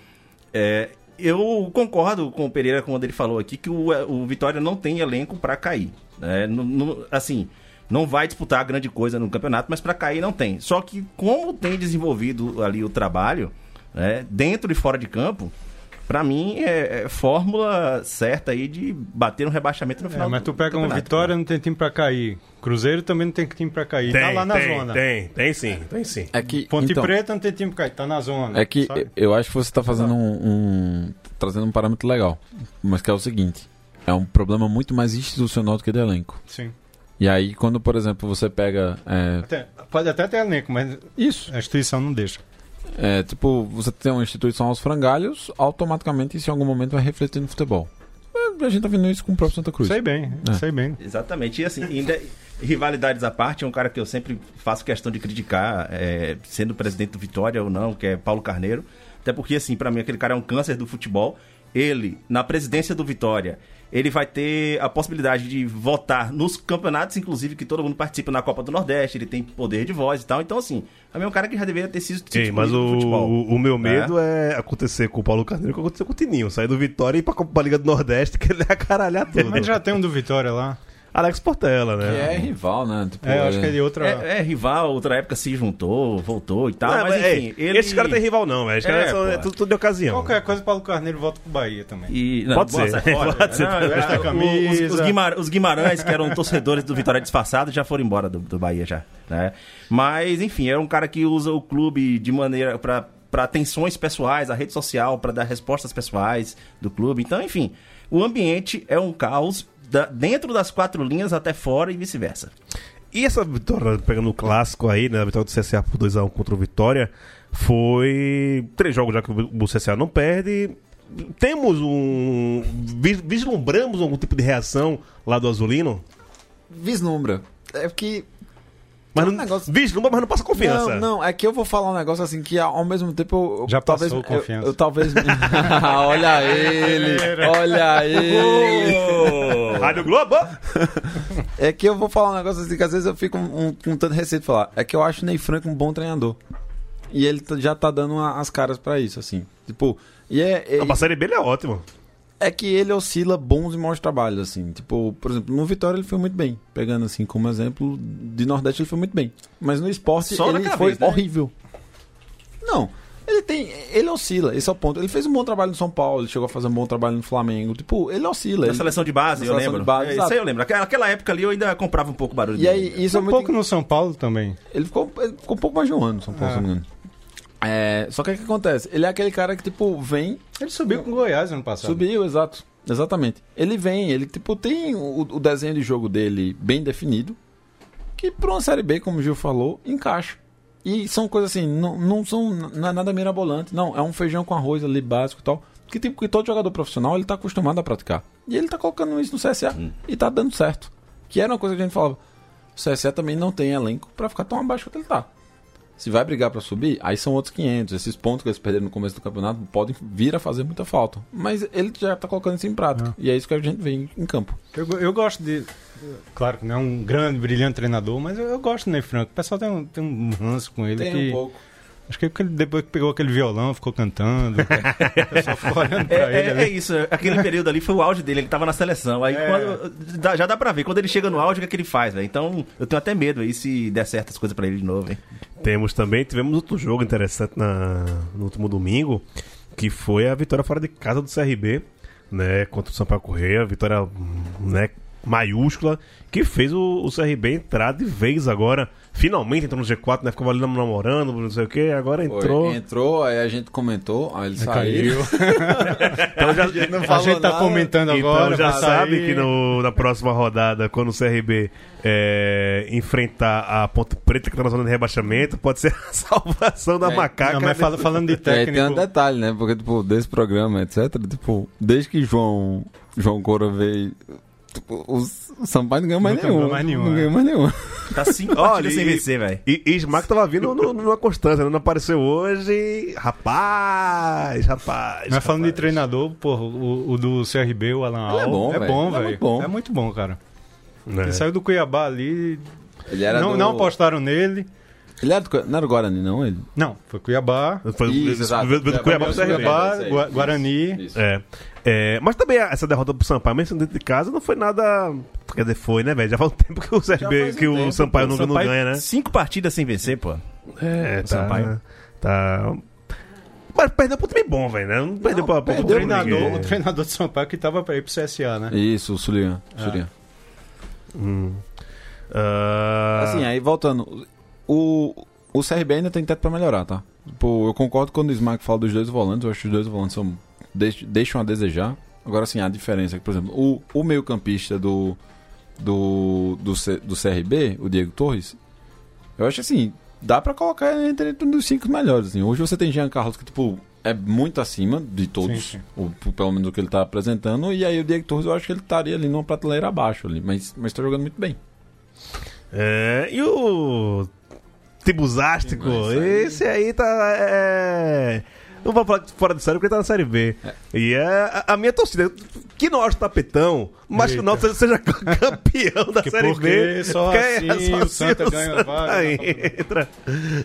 é, eu concordo com o Pereira quando ele falou aqui que o, o Vitória não tem elenco para cair. Né? No- no- assim, não vai disputar grande coisa no campeonato, mas para cair não tem. Só que como tem desenvolvido ali o trabalho, né, dentro e fora de campo, para mim é, é fórmula certa aí de bater um rebaixamento no É, final mas tu pega um campeonato, Vitória, né? não tem time pra cair. Cruzeiro também não tem time pra cair. tá lá na tem, zona. tem, tem sim, tem sim. É que, Ponte então, Preta não tem time pra cair, tá na zona. É que sabe? eu acho que você está fazendo um, um- trazendo um parâmetro legal, mas que é o seguinte: é um problema muito mais institucional do que de elenco. Sim. E aí, quando, por exemplo, você pega. É, Até- pode até ter elenco, mas isso. a instituição não deixa. É, tipo, você tem uma instituição aos frangalhos, automaticamente isso em algum momento vai refletir no futebol. É, a gente tá vendo isso com o próprio Santa Cruz. Sei bem, É. sei bem. Exatamente. E assim, ainda, rivalidades à parte, é um cara que eu sempre faço questão de criticar, é, sendo presidente do Vitória ou não, que é Paulo Carneiro. Até porque, assim, pra mim, aquele cara é um câncer do futebol. Ele, na presidência do Vitória, ele vai ter a possibilidade de votar nos campeonatos, inclusive, que todo mundo participa na Copa do Nordeste, ele tem poder de voz e tal. Então, assim, mim é um cara que já deveria ter sido Ei, mas o, futebol. o, o meu medo é. acontecer com o Paulo Carneiro o que aconteceu com o Tininho. Sair do Vitória e ir pra, Copa- pra Liga do Nordeste, que ele é caralhar tudo. Mas já tem um do Vitória lá. Alex Portela, Que né? é rival, né? Tipo, É, eu acho que é de outra. É, é rival, outra época se juntou, voltou e tal. Não, mas, mas, enfim, ele... Esses caras têm rival, não, velho. Esses É, caras são pô. é tudo, tudo de ocasião. Qualquer coisa, Paulo Carneiro volta pro Bahia também. E, não, Pode boa, ser, fora. pode ser. Não, é, camisa. Os, os Guimar- os Guimarães, que eram torcedores do Vitória disfarçado, já foram embora do, do Bahia já. Né? Mas, enfim, é um cara que usa o clube de maneira para para atenções pessoais, a rede social, para dar respostas pessoais do clube. Então, enfim, o ambiente é um caos da- dentro das quatro linhas até fora e vice-versa. E essa vitória, pegando o clássico aí, né? A vitória do CSA por 2x1 contra o Vitória, foi três jogos já que o CSA não perde. Temos um. vis- Vislumbramos algum tipo de reação lá do Azulino? Vislumbra. É que. Mas Tem um não, negócio- Vislumbra, mas não passa confiança. Não, não, é que eu vou falar um negócio assim que ao mesmo tempo eu, eu- Já talvez passou eu- confiança. Eu, talvez olha ele, olha ele. Rádio Globo! É que eu vou falar um negócio assim que às vezes eu fico um, um, com tanto receio de falar. É que eu acho o Ney Franco um bom treinador. E ele já tá dando uma- as caras pra isso, assim. Tipo, e é, é, A Série B ele é ótimo. É que ele oscila bons e maus trabalhos, assim. Tipo, por exemplo, no Vitória ele foi muito bem. Pegando assim como exemplo, de Nordeste ele foi muito bem. Mas no esporte Só ele naquela foi vez, né? horrível. Não. Ele tem. Ele oscila, esse é o ponto. Ele fez um bom trabalho no São Paulo, ele chegou a fazer um bom trabalho no Flamengo. Tipo, ele oscila. Na ele- seleção de base, Na eu seleção lembro. de base, É, isso aí eu lembro. Aquela, aquela época ali eu ainda comprava um pouco barulho E dele. aí, isso é um muito. pouco no São Paulo também. Ele ficou, ele ficou um pouco mais de um ano no São Paulo, Ah. se não me engano. É, só que o que acontece? Ele é aquele cara que, tipo, vem, Ele subiu com o Goiás ano passado. subiu, exato. Exatamente. Ele vem, ele, tipo, tem o, o desenho de jogo dele bem definido, que pra uma série B, como o Gil falou, encaixa. E são coisas assim, não, não são não é nada mirabolante, não, é um feijão com arroz ali básico e tal, que tipo que todo jogador profissional ele tá acostumado a praticar. E ele tá colocando isso no CSA e tá dando certo. Que era uma coisa que a gente falava. O CSA também não tem elenco pra ficar tão abaixo quanto ele tá. Se vai brigar pra subir, aí são outros 500. Esses pontos que eles perderam no começo do campeonato podem vir a fazer muita falta. Mas ele já tá colocando isso em prática. E é isso que a gente vê em, em campo. Eu, eu gosto de. Claro que não é um grande, brilhante treinador, mas eu, eu gosto do Ney Franco. O pessoal tem um, tem um ranço com ele. que, pouco. Acho que porque ele- depois que pegou aquele violão, ficou cantando. o pessoal ficou olhando pra É, ele é, é isso, aquele período ali foi o auge dele, ele tava na seleção. Aí É. quando- já dá pra ver, quando ele chega no auge, o que, é que ele faz, velho? Então eu tenho até medo aí se der certas coisas pra ele de novo, hein? Temos também, tivemos outro jogo interessante na, no último domingo, que foi a vitória fora de casa do CRB, né, contra o Sampaio Correia, vitória, né, maiúscula, que fez o, o CRB entrar de vez agora, finalmente entrou no G4, né, ficava ali namorando, não sei o que, agora entrou. Entrou, aí a gente comentou, aí ele Caiu. saiu. Então já, não A falou gente tá nada. comentando então agora. já sabe sair. que no- na próxima rodada, quando o CRB é, enfrentar a Ponte Preta, que tá na zona de rebaixamento, pode ser a salvação da É, macaca. Não, mas fala- falando de É, tem um técnico. detalhe, né? Porque, tipo, desse programa, etc., tipo, desde que João, João Cora veio, os- o Sampaio não ganhou mais nenhum. ganhou mais nenhum, Não é. ganhou mais nenhum. Tá cinco Olha, sem e- vencer, velho. E, e Smack tava vindo no- numa constância, não apareceu hoje. Rapaz, rapaz. Mas falando de rapaz. treinador, porra, o, o do CRB, o Alan é Al, bom, é velho. bom, Ele é velho. muito bom. É muito bom, cara. Né? Ele saiu do Cuiabá ali, Ele era não, do... não apostaram nele. Ele era do... Não era o Guarani, não, ele? Não, foi Cuiabá, Foi Isso, exato. veio do Cuiabá pro Cuiabá, Guarani. isso. É. É, mas também essa derrota pro Sampaio, mesmo dentro de casa, não foi nada. Quer dizer, foi, né, velho? Já faz um tempo que o CRB, faz um que o tempo, Sampaio O não, não Sampaio, ganha, né? Cinco partidas sem vencer, pô. É, o tá. Sampaio. Tá. Mas perdeu pro time bom, velho, né? Não perdeu pra, pra, O pra treinador, ninguém. o treinador de Sampaio que tava pra ir pro CSA, né? Isso, o Sulian. Sulian. Hum. Ah, Assim, aí voltando, o, o CRB ainda tem teto pra melhorar, tá? Tipo, eu concordo quando o Smack fala dos dois volantes, eu acho que os dois volantes são, deixam a desejar. Agora, assim, a diferença é que, por exemplo, o, o meio campista do, do, do, C- do CRB, o Diego Torres, eu acho assim, dá pra colocar ele entre um dos cinco melhores, assim. Hoje você tem Jean Carlos que, tipo, é muito acima de todos, Sim, sim. Pelo menos o que ele tá apresentando. E aí o Diego Torres eu acho que ele estaria ali numa prateleira abaixo ali, mas, mas tá jogando muito bem. É, e o aí. esse aí tá. É... Não vou falar fora de série porque tá na série B. E é a, minha torcida. Que nós tapetão, mas que o Eita. Náutico seja campeão da Que série porque B. só porque assim o Santa ganha vaga. né? entra.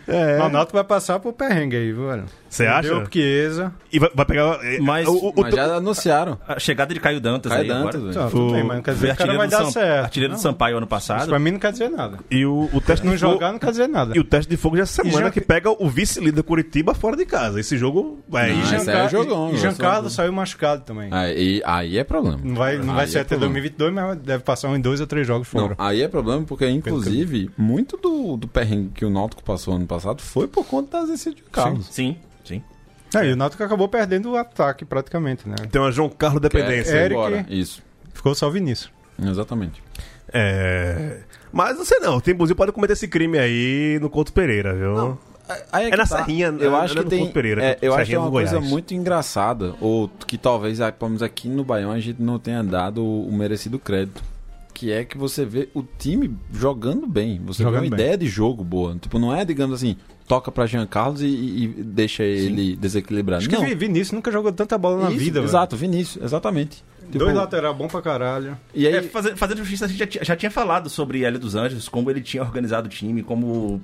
É. O Náutico vai passar pro perrengue aí, viu, velho? Você acha? Deu Chiesa. E vai, vai pegar. é, Mas- o, o, mas já anunciaram. A chegada de Caio Dantas Caio aí Dantas, agora. Tá, O- tudo bem, mas não quer dizer que o vai do, dar Sam- certo. artilheiro do Não, Sampaio ano Isso passado. pra mim não quer dizer nada. e o, o teste Não de fogo. jogar não quer dizer nada. E o teste de fogo já é semana já que pega o vice-líder Curitiba fora de casa. Esse jogo. É, Não, e aí é jogão, e eu Giancarlo saiu machucado também. Aí, aí é problema. Não vai, não vai ser é até problema. 2022, mas deve passar em dois ou três jogos Não, fora. aí é problema porque, inclusive, muito do, do perrengue que o Náutico passou ano passado foi por conta das ausência de Carlos. Sim. É, e o Náutico acabou perdendo o ataque praticamente, né? Tem uma João Carlos dependência. Eric- Agora, Isso, Ficou só o Vinícius. exatamente. É. Mas não sei não, o Timbuzinho pode cometer esse crime aí no Couto Pereira, viu? Aí É que na Serrinha, eu não é acho que no tem, Couto Pereira, é, eu acho que é uma coisa muito engraçada, ou que talvez, ah, pelo menos aqui no Baião, a gente não tenha dado o o merecido crédito. Que é que você vê o time jogando bem. Você Jogando vê uma bem. ideia de jogo boa. Tipo, não é, digamos assim, toca pra Jean Carlos e, e deixa ele desequilibrado. Acho não. que Vi- Vinícius nunca jogou tanta bola na Isso, vida, velho. Exato, Vinícius, exatamente. Tipo, Dois lateral bom pra caralho. E aí, É, fazer- fazendo justiça, a gente já, tinha- já tinha falado sobre Hélio dos Anjos, como ele tinha organizado o time, como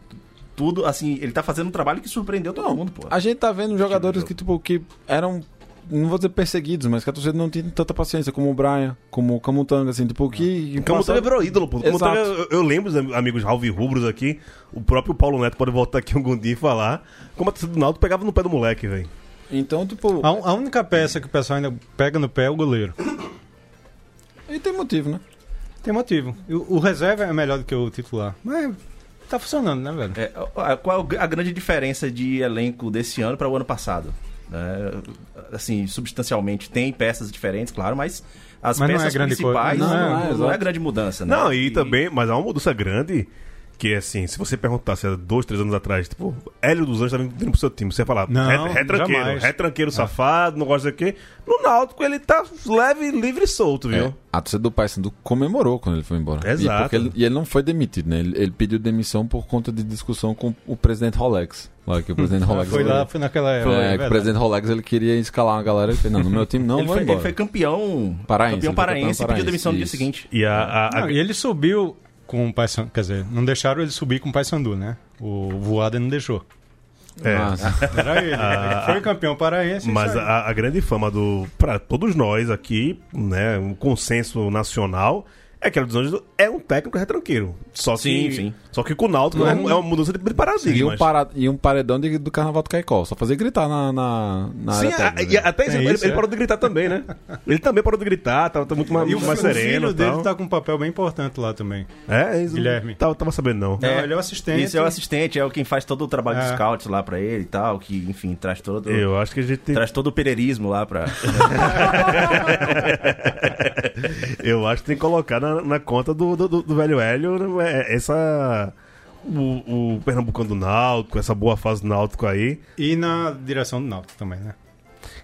tudo, assim, ele tá fazendo um trabalho que surpreendeu todo mundo, pô. A gente tá vendo jogadores que, tipo, que eram. Não vou dizer perseguidos, mas que a torcida não tinha tanta paciência, como o Brian, como o Camutanga, assim, tipo, que. Camutanga virou ídolo, pô. Camutanga, eu, eu lembro, os am- amigos Alvi Rubros aqui, o próprio Paulo Neto pode voltar aqui um Gundi e falar, como a torcida do Náutico pegava no pé do moleque, velho. Então, tipo. A, a única peça que o pessoal ainda pega no pé é o goleiro. E tem motivo, né? Tem motivo. O, o reserva é melhor do que o titular. Mas tá funcionando, né, velho? É, qual a grande diferença de elenco desse ano para o ano passado? É, assim, substancialmente tem peças diferentes, claro, mas as Mas não é peças grande principais coisa. não, Não, não, é, é, exato. grande mudança, né? Não, e, também, mas há uma mudança grande, que é assim, se você perguntasse há dois, três anos atrás, tipo, Hélio dos Anjos tá vindo vindo pro seu time, você ia falar, Não, "Re- retranqueiro, jamais. retranqueiro safado, não gosta do quê. No Náutico ele tá leve, livre e solto, viu? É, a torcida do Paysandu comemorou quando ele foi embora. Exato. E, porque ele, e ele não foi demitido, né? Ele, ele pediu demissão por conta de discussão com o presidente Rolex. Lá que o presidente Rolex. Foi lá, foi naquela época. É, é que o verdade. presidente Rolex ele queria escalar uma galera e fez, não, no meu time não, ele, foi, ele foi campeão Paraense, campeão paraense e pediu demissão no dia seguinte. E a, a- a- Não, e ele subiu com o Paysandu, quer dizer, não deixaram ele subir com o Paysandu, né? O Voada não deixou. é, Era ele. ele foi campeão paraense. Mas a, a grande fama do. Pra todos nós aqui, né? Um consenso nacional. É que dos Anjos é um técnico retranqueiro. Só que, Sim, sim. Só que com o Náutico é, um- é uma mudança de paradigma. E um, para- e um paredão de- do carnaval do Caicó. Só fazer gritar na, na, na Sim, área a- técnica. e até isso, É ele, isso, ele é. parou de gritar também, né? Ele também parou de gritar, tá, tá muito mais, E o, mais o sereno. filho e dele tal. tá com um papel bem importante lá também. É, isso. Guilherme. Tava, tava sabendo, não. Não, ele é o assistente. Isso é o assistente, é o quem faz todo o trabalho de É. scouts lá pra ele e tal, que, enfim, traz todo, Eu acho que a gente tem. traz todo o pereirismo lá pra. Eu acho que tem que colocar na, na conta do, do, do- velho Hélio né, essa. O, o Pernambucano do Náutico, essa boa fase do Náutico aí. E na direção do Náutico também, né?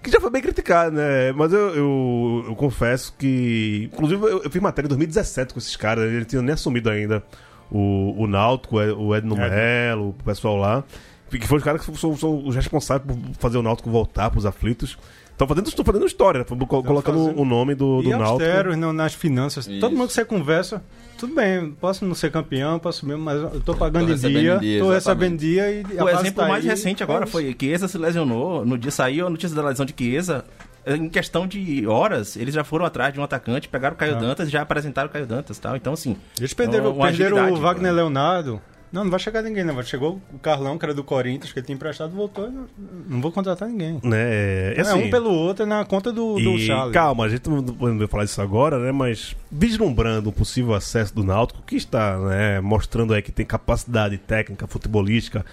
Que já foi bem criticado, né? Mas eu, eu, eu confesso que. Inclusive, eu, eu fiz matéria em 2017 com esses caras, eles tinham nem assumido ainda o, o Náutico, o Edno Edno. Melo, o pessoal lá. Que foram os caras que são, são os responsáveis por fazer o Náutico voltar pros aflitos. Estão fazendo, estão fazendo história, né? Col- colocando fazendo. o nome do, do e Náutico. austeros no- nas finanças. Isso. Todo mundo que você conversa, tudo bem, posso não ser campeão, posso mesmo, mas eu tô pagando Tô em dia, dia, tô recebendo em dia e a O exemplo tá mais aí, recente agora é foi que Chiesa se lesionou. No dia saiu a notícia da lesão de Chiesa. Em questão de horas, eles já foram atrás de um atacante, pegaram o Caio Ah. Dantas e já apresentaram o Caio Dantas e tal. Então, assim. Eles perderam, uma perderam o Wagner pô. Leonardo. Não, não vai chegar ninguém, não. Chegou o Carlão, que era do Corinthians, que ele tinha emprestado, voltou. e Não, não vou contratar ninguém. Né? É, É, assim, um pelo outro é na conta do, do Charles. calma, a gente não vai falar isso agora, né? Mas vislumbrando o possível acesso do Náutico, que está né, mostrando aí que tem capacidade técnica, futebolística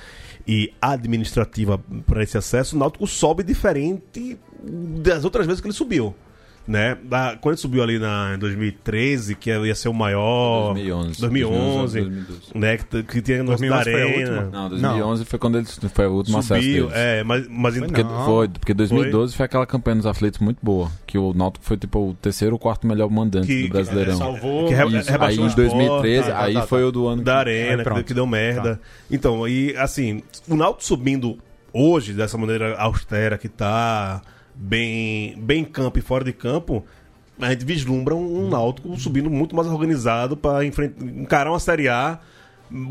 e administrativa para esse acesso, o Náutico sobe diferente das outras vezes que ele subiu. Né? Da, quando ele subiu ali na, em 2013, que ia ser o maior. 2011. 2011, 2012. né? Que, que tinha no da 2011 foi a Arena. Não, 2011 foi quando ele foi o último acesso Subiu, deles. é, mas, mas Foi Porque, Não. foi, porque 2012 foi. aquela campanha nos aflitos muito boa. Que o Náutico foi tipo o terceiro ou quarto melhor mandante Que- do que- Brasileirão. Salvou. Que re- Isso, aí em Sport, 2013, tá, tá, aí tá, foi tá. o do ano da que- Arena, Aí que, deu- que deu merda. Então, e assim, o Náutico subindo hoje, dessa maneira austera que tá, bem, bem em campo e fora de campo, a gente vislumbra um, um Náutico subindo muito mais organizado para encarar uma Série A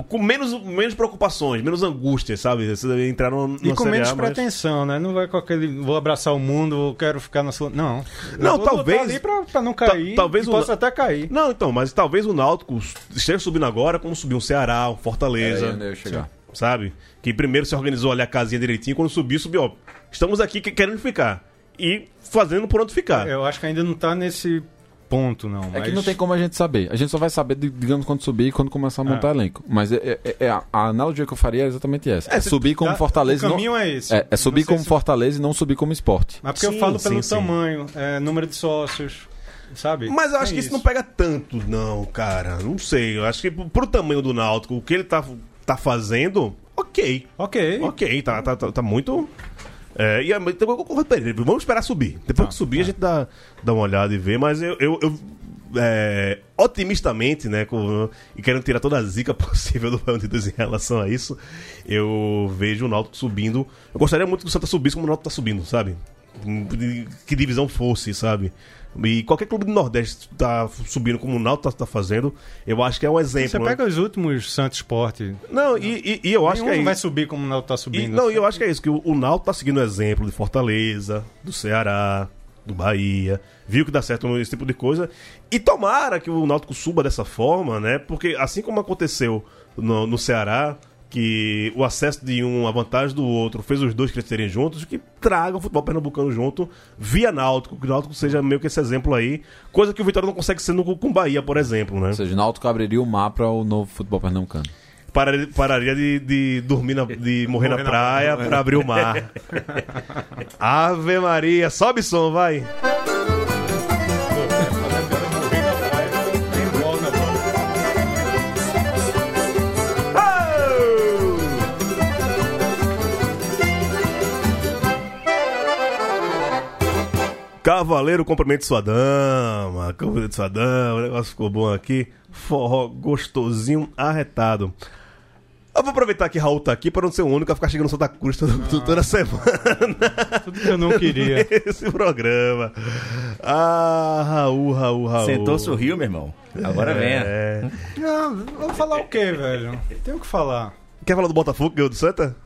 com menos, menos preocupações, menos angústias, sabe? Você entrar numa, E com Série menos A, mas- pretensão, né? Não vai com aquele vou abraçar o mundo, eu quero ficar na sua. Não. Não, talvez- ali pra, pra não cair. talvez o- possa até cair. Não, então, mas talvez o Náutico esteja subindo agora como subiu um Ceará, um É, Fortaleza. onde eu chegar. sabe? Que primeiro se organizou ali a casinha direitinho, quando subiu, subiu, ó. Estamos aqui que- querendo ficar. E fazendo por onde ficar. Eu acho que ainda não tá nesse ponto, não. É que mas- não tem como a gente saber. A gente só vai saber, digamos, quando subir e quando começar a montar elenco. Mas é, é- é a, a analogia que eu faria é exatamente essa. É, se- subir como Tá- Fortaleza e O não... caminho é esse. É, é subir Não como se- Fortaleza e não subir como esporte. Mas porque Sim, eu falo sim, pelo sim. tamanho, é, número de sócios, sabe? Mas eu acho É que isso não pega tanto, não, cara. Não sei. Eu acho que pro, pro tamanho do Náutico, o que ele tá, tá fazendo, ok. Ok. Ok, tá, tá, tá, tá muito. É, e a- então eu concordo com ele. Vamos esperar subir. Depois que subir, a gente dá, dá uma olhada e vê, mas eu. eu- eu, é, otimistamente, né, com- e querendo tirar toda a zica possível do Deus em relação a isso, eu vejo o Náutico subindo. Eu gostaria muito que o Santa subisse como o Náutico tá subindo, sabe? Que divisão fosse, sabe? E qualquer clube do Nordeste tá subindo como o Náutico tá, tá fazendo, eu acho que é um exemplo. Você né? pega os últimos Santos Sport. Não, e, e- e eu acho Nenhum que é vai isso. subir como o Náutico tá E, subindo. não, e eu acho que é isso, que o, o Náutico tá seguindo o exemplo de Fortaleza, do Ceará, do Bahia, viu que dá certo esse tipo de coisa. E tomara que o Náutico suba dessa forma, né? Porque assim como aconteceu no, no Ceará, que o acesso de um, a vantagem do outro, fez os dois crescerem juntos, que traga o futebol pernambucano junto via Náutico, que o Náutico seja meio que esse exemplo aí, coisa que o Vitória não consegue ser no, com Bahia, por exemplo, né? Ou seja, o Náutico abriria o mar para o novo futebol pernambucano. Pararia, pararia de, de dormir na, de morrer, na, Morrer na praia praia. pra abrir o mar. Ave Maria, sobe som, vai. Cavaleiro, cumprimente sua dama. Cumprimente sua dama. O negócio ficou bom aqui. Forró gostosinho, arretado. Eu vou aproveitar que Raul tá aqui para não ser o único a ficar chegando no Santa Cruz toda, toda semana Tudo que eu não queria. esse programa. Ah, Raul, Raul, Raul. Sentou, sorriu, meu irmão. Agora venha. É. Não, vou falar o quê, velho? Tenho que falar. Quer falar do Botafogo, ganhou do Santa?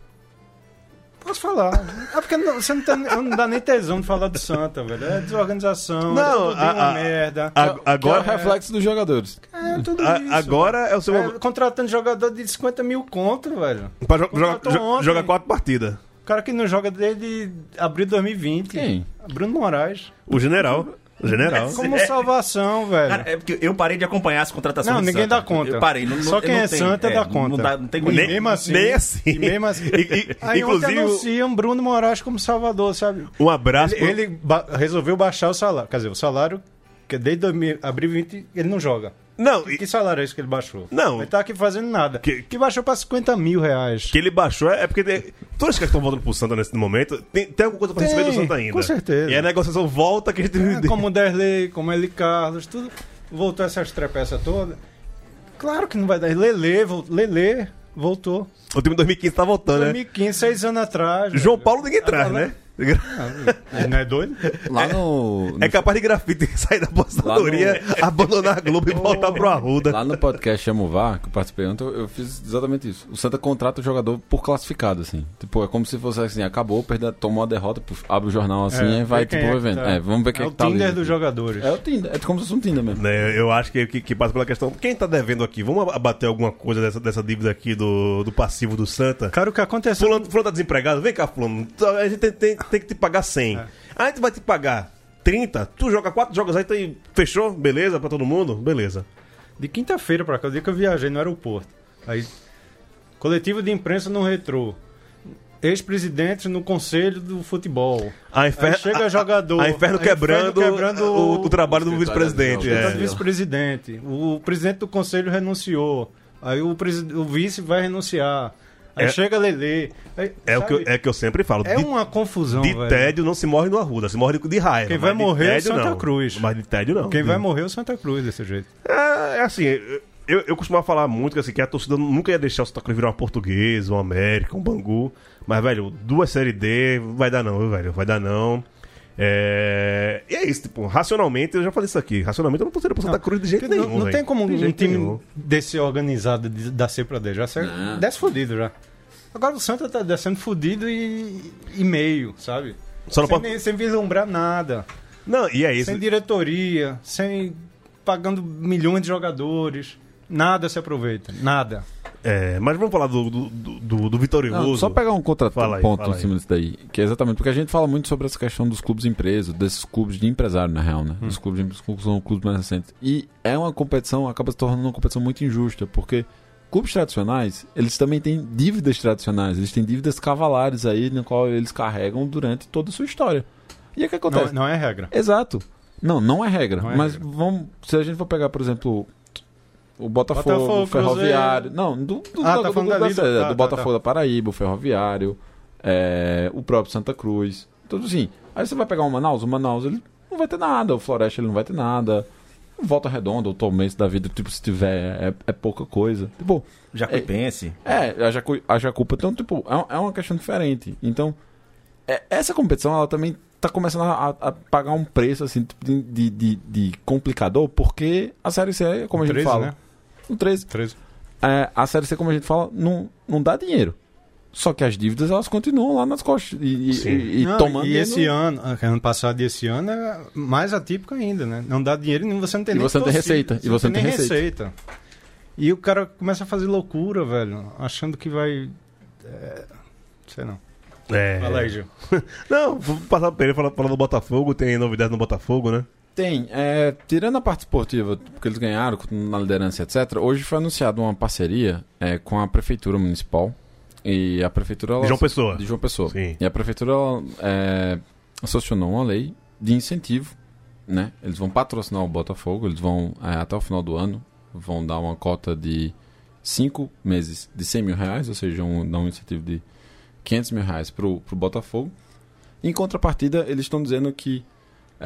Posso falar. É porque não, você não, tá, não dá nem tesão de falar do Santa, velho. É desorganização, Não, é a- a- merda. A- Que é agora, o reflexo dos jogadores. é tudo a- isso. agora é o seu É, contratando jogador de 50 mil conto, velho. Pra jo- contratou jogar- jo- ontem. quatro partidas. O cara que não joga desde abril de 2020. Quem? Bruno Moraes. O general. General. Como salvação, velho. Cara, é porque eu parei de acompanhar as contratações Não, ninguém Santa. dá conta. Eu parei. Não, Só não- quem não é tenho- Santa dá Não, conta. dá, não tem E mesmo assim. nem assim. E mesmo assim. E- e- Aí inclusive, anunciam Bruno Moraes como salvador, sabe? um abraço. Ele, ele ba- resolveu baixar o salário. Quer dizer, o salário, que desde 2000, abril 20, ele não joga. Não, e- Que salário é esse que ele baixou? Não. Ele tá aqui fazendo nada. Que- Que, baixou pra 50 mil reais. que ele baixou é porque tem- todos os caras que estão voltando pro Santa nesse momento tem, tem alguma coisa pra Tem, receber do Santa ainda. com certeza. E a negociação volta que a gente. É, como o Derlei, como ele Carlos, tudo. Voltou essas trepeças todas. Claro que não vai dar. Lele, Lele voltou. O time de 2015 tá voltando, né? 2015, seis anos atrás. João velho. Paulo ninguém traz, né? Ele não é doido? Lá no. É capaz de grafite sair da apostadoria, abandonar a Globo e voltar pro Arruda. Lá no podcast Chama o VAR, que eu participei ontem, eu fiz exatamente isso. O Santa contrata o jogador por classificado, assim. Tipo, é como se fosse assim, acabou, perdeu, tomou a derrota, puf, abre o jornal assim É, e vai, tipo, é que vendo. tá. É, vamos ver quem é é o que tá ali. Tinder dos jogadores. É o Tinder, é como se fosse um Tinder mesmo. Né, eu acho que, que, que passa pela questão. Quem tá devendo aqui? Vamos abater alguma coisa dessa, dessa dívida aqui do, do passivo do Santa? Cara, o que aconteceu. Fulano, fulano tá desempregado? Vem cá, Fulano. A gente tem, tem, tem que te pagar 100. A gente vai te pagar 30. Tu joga quatro jogos aí, tem, fechou? Beleza pra todo mundo? Beleza. De quinta-feira pra cá, o dia que eu viajei no aeroporto. Aí, coletivo de imprensa no retrô. ex-presidentes no conselho do futebol. A infer... Aí chega jogador. A inferno a quebrando, quebrando o, o trabalho do vice-presidente. É. do vice-presidente. O presidente do conselho renunciou. Aí o, o vice vai renunciar. Aí É- chega Lele. Aí, É, o que eu, é que eu sempre falo. é de uma confusão, de velho. tédio não se morre no Arruda, se morre de, de raiva. Quem vai de morrer é tédio, Santa não. Cruz. Mas de tédio não. Quem vai De- morrer é o Santa Cruz desse jeito. É, é assim, eu, eu costumava falar muito que, assim, que a torcida nunca ia deixar o Santa Cruz virar uma portuguesa, um América, um Bangu. Mas, velho, duas Série D vai dar não, velho? Vai dar não. É... E é isso, tipo, racionalmente, eu já falei isso aqui. Racionalmente eu não torceria pro Santa Cruz de jeito Porque nenhum. não, não velho. tem como De um time nenhum. descer organizado de- da C pra D. Já Não. desce fudido já. Agora o Santa tá descendo fudido e, e meio, sabe? Só não sem, pode... nem- sem vislumbrar nada. Não, e é isso. Sem diretoria, sem pagando milhões de jogadores. Nada se aproveita. Nada. É, mas vamos falar do, do, do, do- vitorioso. Não, só pegar um contraponto em cima disso daí, que é exatamente porque a gente fala muito sobre essa questão dos clubes empresa, desses clubes de empresário, na real, né? Os clubes de são clubes mais recentes. E é uma competição, acaba se tornando uma competição muito injusta, porque clubes tradicionais, eles também têm dívidas tradicionais, eles têm dívidas cavalares aí, na qual eles carregam durante toda a sua história. E o que Não, acontece? não é regra. Exato. Não, não é regra. Não é mas regra. vamos. Se a gente for pegar, por exemplo, o Botafogo, Botafogo, o Ferroviário. Cruzeiro. Não, do, do, Ah, do, tá do, do- dali, do- tá, do tá, Botafogo tá. da Paraíba, o Ferroviário, é, o próprio Santa Cruz. Tudo assim. Aí você vai pegar o Manaus, o Manaus ele não vai ter nada, o Floresta ele não vai ter nada. O Volta Redonda, o Tomense da vida, tipo, se tiver, é, é pouca coisa. Tipo, Jacuipense. é, a, Jacu, a Jacupa, então, tipo, é, é uma questão diferente. Então, é- essa competição, ela também tá começando a, a pagar um preço, assim, tipo, de, de, de- de complicador, porque a Série C, como a gente 13, fala... né? O 13. 13. É, a Série C, como a gente fala, não, não dá dinheiro. Só que as dívidas, elas continuam lá nas costas. E, e- Sim. e- e Não, tomando... e esse no- ano, ah, ano passado e esse ano é mais atípico ainda, né? Não dá dinheiro nenhum, você não tem E nem você não tem receita, e você não tem nem receita. E o cara começa a fazer loucura, velho, achando que vai. é, sei não. É. Fala aí, Gil. Não, vou passar pra ele falar, falar do Botafogo. Tem novidade no Botafogo, né? Tem. É, tirando a parte esportiva, porque eles ganharam na liderança, etc., hoje foi anunciada uma parceria é, com a Prefeitura Municipal. E a Prefeitura... De João Pessoa. De João Pessoa. Sim. E a Prefeitura ela, é, sancionou uma lei de incentivo, né? Eles vão patrocinar o Botafogo, eles vão, é, até o final do ano, vão dar uma cota de cinco meses de 100 mil reais, ou seja, um, dar um incentivo de 500 mil reais pro, pro Botafogo. Em contrapartida, eles estão dizendo que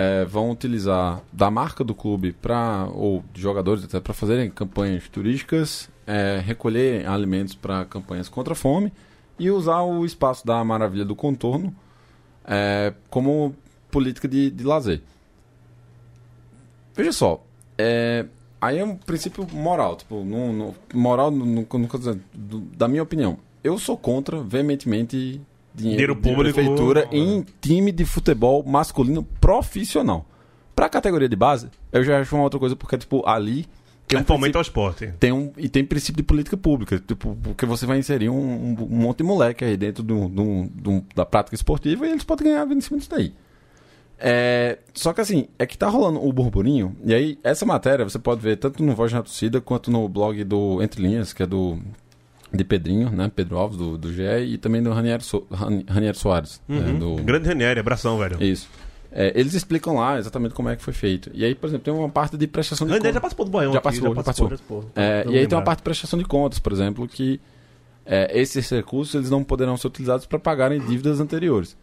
é, vão utilizar da marca do clube para ou de jogadores até para fazerem campanhas turísticas, é, recolher alimentos para campanhas contra a fome e usar o espaço da Maravilha do Contorno é, como política de, de lazer. Veja só, é, aí é um princípio moral, tipo, não, não- moral, dizer, do- da minha opinião. Eu sou contra veementemente Dinheiro dinheiro, de público. prefeitura em time de futebol masculino profissional. Pra categoria de base, eu já acho uma outra coisa, porque, tipo, ali tem um, Atualmente princípio, ao esporte. tem um e tem princípio de política pública, tipo, porque você vai inserir um, um, um monte de moleque aí dentro do, do, do- da prática esportiva e eles podem ganhar em cima disso daí. É, só que assim, é que tá rolando o burburinho, e aí essa matéria você pode ver tanto no Voz na Torcida quanto no blog do Entre Linhas, que é do de Pedrinho, né? Pedro Alves, do, do GE, e também do Ranieri, so, Ran- Ranieri Soares. né, Uhum. do, Grande Ranieri, abração, velho. Isso. É, eles explicam lá exatamente como é que foi feito. E aí, por exemplo, tem uma parte de prestação de Ranieri já contas. participou do Baião Já aqui, participou, já participou. participou. É, Não e aí lembrar. tem uma parte de prestação de contas, por exemplo, que é, esses recursos eles não poderão ser utilizados para pagarem dívidas anteriores.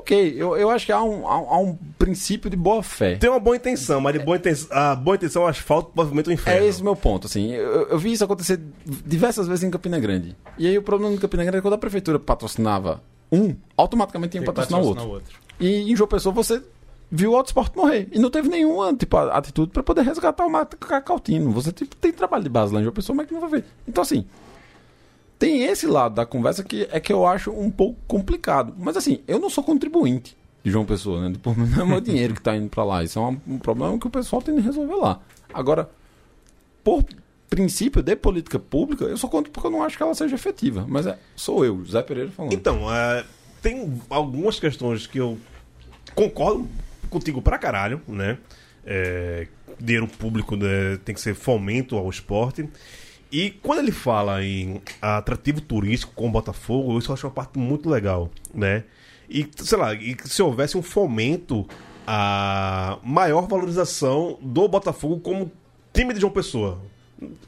Ok, eu, eu acho que há um, há, há um princípio de boa fé. Tem uma boa intenção, mas de boa intenção, a boa intenção, o asfalto pavimenta o inferno. É esse o meu ponto, assim. Eu, eu vi isso acontecer diversas vezes em Campina Grande. E aí o problema em Campina Grande é que quando a prefeitura patrocinava um, automaticamente tinha que patrocinar o outro. E em João Pessoa você viu o Autosport morrer. E não teve nenhuma tipo, atitude para poder resgatar o Mato Cacautino. Você tipo, tem trabalho de base lá em João Pessoa, mas que não vai ver. Então, assim, tem esse lado da conversa que é que eu acho um pouco complicado. Mas, assim, eu não sou contribuinte de João Pessoa, né? Tipo, não é meu dinheiro que tá indo para lá. Isso é um, problema que o pessoal tem que resolver lá. Agora, por princípio de política pública, eu sou contra porque eu não acho que ela seja efetiva. Mas é, sou eu, José Pereira falando. Então, é, tem algumas questões que eu concordo contigo pra caralho, né? É, dinheiro público né, tem que ser fomento ao esporte. E quando ele fala em atrativo turístico com o Botafogo, isso eu acho uma parte muito legal, né? E, sei lá, e se houvesse um fomento a maior valorização do Botafogo como time de João Pessoa.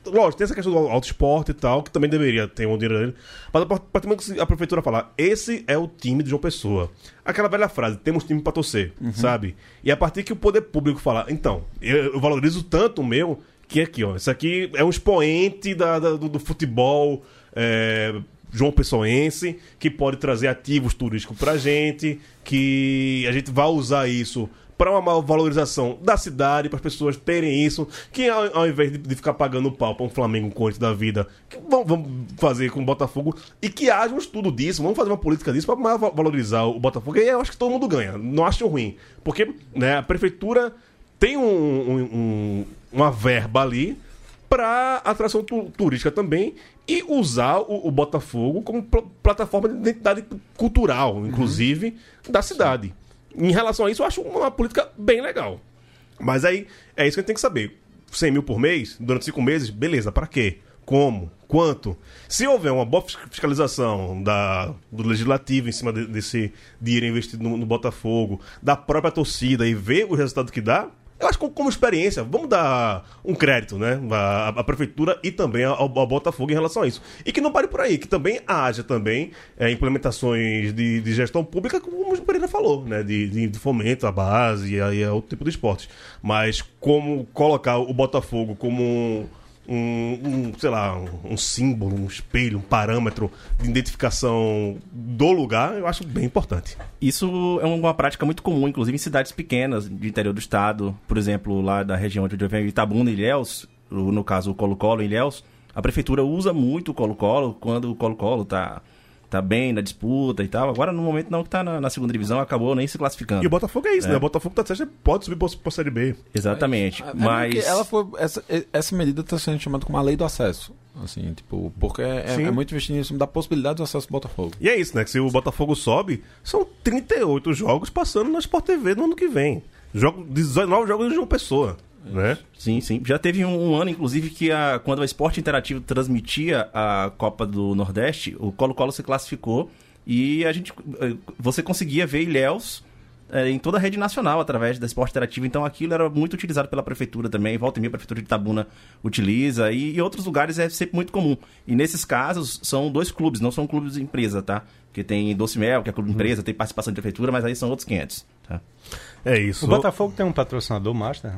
Lógico, tem essa questão do auto esporte e tal, que também deveria ter um dinheiro dele. Mas a partir do que a prefeitura falar, esse é o time de João Pessoa. Aquela velha frase, temos time pra torcer, sabe? E a partir que o poder público falar, então, eu, eu valorizo tanto o meu, que aqui, ó, isso aqui é um expoente da, da- do, do futebol é, João Pessoense, que pode trazer ativos turísticos pra gente, que a gente vai usar isso para uma maior valorização da cidade, para as pessoas terem isso, que ao, ao invés de, de ficar pagando pau para um Flamengo Corinthians da vida, vamos, vamos fazer com o Botafogo e que haja um estudo disso, vamos fazer uma política disso para mais va- valorizar o Botafogo. E eu acho que todo mundo ganha, não acho ruim, porque né, a prefeitura tem um- um- um- uma verba ali para atração tu- turística também e usar o, o Botafogo como pl- plataforma de identidade cultural, inclusive, da cidade. Em relação a isso, eu acho uma política bem legal. Mas aí, é isso que a gente tem que saber. 100 mil por mês, durante cinco meses, beleza, para quê? Como? Quanto? Se houver uma boa fis- fiscalização da, do legislativo em cima de- desse dinheiro investido no, no Botafogo, da própria torcida e ver o resultado que dá, eu acho que como experiência, vamos dar um crédito, né? À, à prefeitura e também ao, Botafogo em relação a isso. E que não pare por aí, que também haja também é, implementações de, de gestão pública, como o Pereira falou, né? De, de- de fomento à base e aí a outro tipo de esportes. Mas como colocar o Botafogo como um, um, sei lá, um, um símbolo, um espelho, um parâmetro de identificação do lugar, eu acho bem importante. Isso é uma prática muito comum, inclusive em cidades pequenas do interior do estado. Por exemplo, lá da região onde eu venho, Itabuna e Ilhéus, no caso o Colo-Colo em Ilhéus, a prefeitura usa muito o Colo-Colo quando o Colo-Colo tá, tá bem na disputa e tal. Agora, no momento não que tá na, na segunda divisão, acabou nem se classificando. E o Botafogo é isso, né? O Botafogo tá, você pode subir pra, pra Série B. Exatamente. É, é Mas... porque ela foi essa, essa medida está sendo chamada como a lei do acesso. Assim, tipo, porque é, Sim. é muito investido em cima da possibilidade do acesso do Botafogo. E é isso, né? Que se o Botafogo sobe, são 38 jogos passando na Sport TV no ano que vem. Jogo, 19 jogos de uma pessoa, né? Sim, sim. Já teve um, um ano, inclusive, que a, quando a Esporte Interativo transmitia a Copa do Nordeste, o Colo-Colo se classificou e a gente, eh, você conseguia ver Ilhéus eh, em toda a rede nacional através da Esporte Interativo. Então aquilo era muito utilizado pela prefeitura também. Volta e meia a prefeitura de Itabuna utiliza e em outros lugares é sempre muito comum. E nesses casos são dois clubes, não são clubes de empresa, tá? Porque tem Doce Mel, que é clube de empresa, tem participação de prefeitura, mas aí são outros 500, tá? É isso. O Botafogo tem um patrocinador master?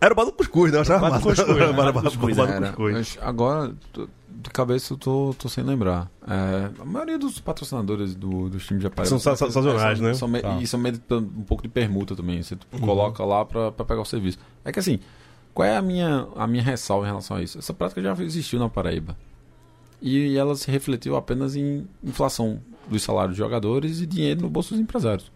Era o Bado Cuscuz, né? Eu achava Bado massa. Cuscuz, né? Bado Bado Cuscuz, Bado Era, Cuscuz. mas agora, tô- de cabeça, eu tô, tô sem lembrar. É, a maioria dos patrocinadores do, dos times de aparelho São sa- sa- sazonais, né? São me- Tá. E são meio de- um pouco de permuta também. Você tipo, Uhum. coloca lá pra, pra pegar o serviço. É que assim, qual é a minha, a minha ressalva em relação a isso? Essa prática já existiu na Paraíba. E ela se refletiu apenas em inflação dos salários dos jogadores e dinheiro no bolso dos empresários.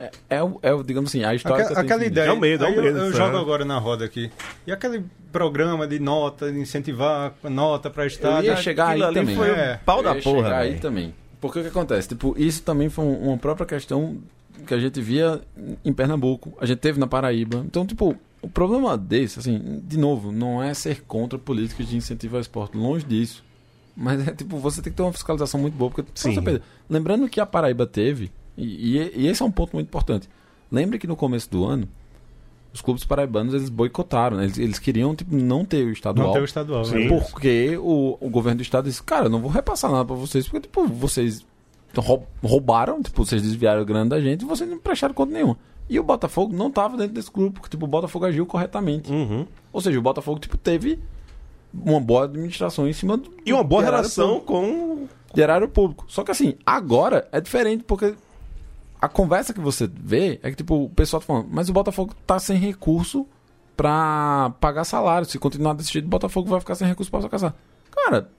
É, é, o- é o, digamos assim, a história Aquela, eu aquela que- ideia. É o medo, é eu- medo, Eu, isso, jogo é. agora na roda aqui. E aquele programa de nota, de incentivar nota para Eu estádio. ia chegar aí também. foi É. o pau Eu da ia porra, chegar aí também. Porque o que acontece? Tipo, isso também foi um- uma própria questão que a gente via em Pernambuco, a gente teve na Paraíba. Então, tipo, o problema desse, assim, de novo, não é ser contra políticas de incentivo ao esporte, longe disso. Mas é tipo, você tem que ter uma fiscalização muito boa, porque Sim. Nossa, Pedro, lembrando que a Paraíba teve, e, e- e esse é um ponto muito importante. Lembre que no começo do ano, os clubes paraibanos eles boicotaram, né? eles, eles queriam tipo, não ter o estadual. Não tem o estadual. Sim. né? Porque o, o governo do estado disse, cara, eu não vou repassar nada pra vocês, porque, tipo, vocês rou- roubaram, tipo, vocês desviaram a grana da gente e vocês não prestaram conta nenhuma. E o Botafogo não tava dentro desse grupo, porque, tipo, o Botafogo agiu corretamente. Uhum. Ou seja, o Botafogo, tipo, teve uma boa administração em cima do... E uma boa relação público, com. de erário público. Só que, assim, agora é diferente, porque a conversa que você vê é que, tipo, o pessoal tá falando, mas o Botafogo tá sem recurso pra pagar salário. Se continuar desse jeito, o Botafogo vai ficar sem recurso pra pagar Cara,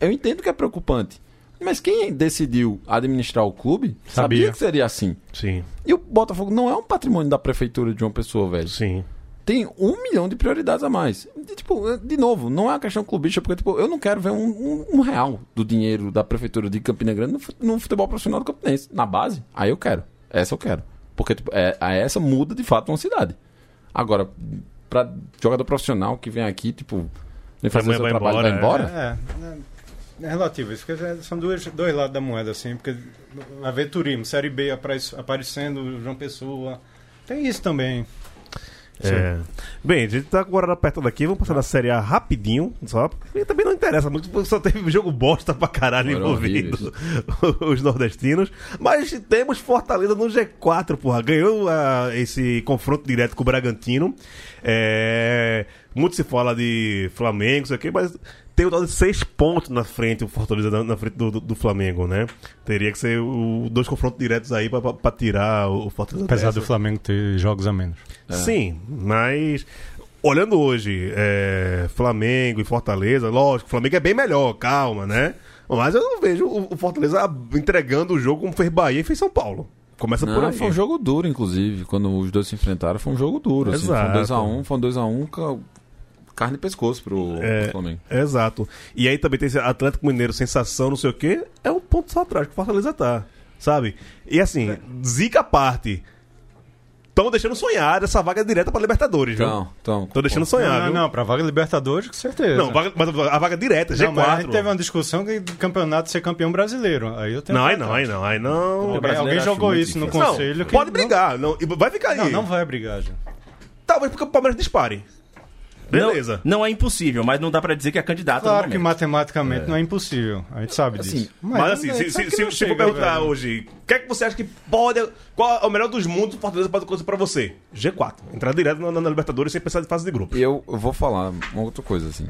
eu entendo que é preocupante. Mas quem decidiu administrar o clube sabia, Sabia. que seria assim. Sim, E o Botafogo não é um patrimônio da prefeitura de uma pessoa, velho. sim. Tem um milhão de prioridades a mais. De, tipo, de novo, não é uma questão clubista, porque tipo, eu não quero ver um, um- um real do dinheiro da prefeitura de Campina Grande no, fu- no futebol profissional do Campinense. Na base, aí eu quero. Essa eu quero. Porque tipo, é, a essa muda de fato uma cidade. Agora, pra jogador profissional que vem aqui, tipo, Vem fazer Amanhã seu vai trabalho e vai embora, embora? É, é, é relativo. Isso porque são dois, dois lados da moeda, assim. Porque vai ver turismo, Série B apare- aparecendo, João Pessoa. Tem isso também. É. Bem, a gente tá agora apertando aqui, vamos passar na Série A rapidinho, só, porque também não interessa muito, porque só teve jogo bosta pra caralho Foram envolvido os nordestinos. Mas temos Fortaleza no G4, porra. Ganhou ah, esse confronto direto com o Bragantino. É, muito se fala de Flamengo, não sei o quê, mas tem um total de seis pontos na frente, o Fortaleza na, frente do, do- do Flamengo, né? Teria que ser o, dois confrontos diretos aí pra, pra- pra tirar o, o Fortaleza Apesar dessa. do Flamengo ter jogos a menos. Sim, mas olhando hoje, é, Flamengo e Fortaleza, lógico, o Flamengo é bem melhor, calma, né? Mas eu não vejo o, o Fortaleza entregando o jogo como fez Bahia e fez São Paulo. Começa por Não, aí. foi um jogo duro, inclusive. Quando os dois se enfrentaram, foi um jogo duro. Assim, foi um Exato. 2x1, foi um 2x1 ca- carne e pescoço pro, É. pro Flamengo. Exato. E aí também tem esse Atlético Mineiro, sensação, não sei o quê, é um ponto só atrás que o Fortaleza tá, sabe? E assim, zica à parte. Estão deixando sonhar essa vaga direta pra Libertadores, viu? Então, então. Tô deixando sonhar, não, não, viu? não, pra vaga Libertadores, com certeza. Não, vaga- mas a vaga direta, G4. Não, mas a gente teve uma discussão de do campeonato ser campeão brasileiro. Aí eu tenho Não, que aí não, aí não, aí não. Alguém, alguém jogou isso no difícil. conselho. Não, que pode não- brigar, não, vai ficar aí. Não, não vai brigar, já. Talvez porque o Palmeiras dispare. Beleza. Não, não é impossível, mas não dá pra dizer que é candidato no Claro que matematicamente não é impossível. A gente sabe Assim, disso. Mas, assim, a se, gente sabe se, se, se for perguntar velho. hoje, o que é que você acha que pode. Qual é o melhor dos mundos o Fortaleza pode acontecer pra você? G4. Entrar direto na, na Libertadores sem pensar em fase de grupo. E eu, eu vou falar uma outra coisa, assim.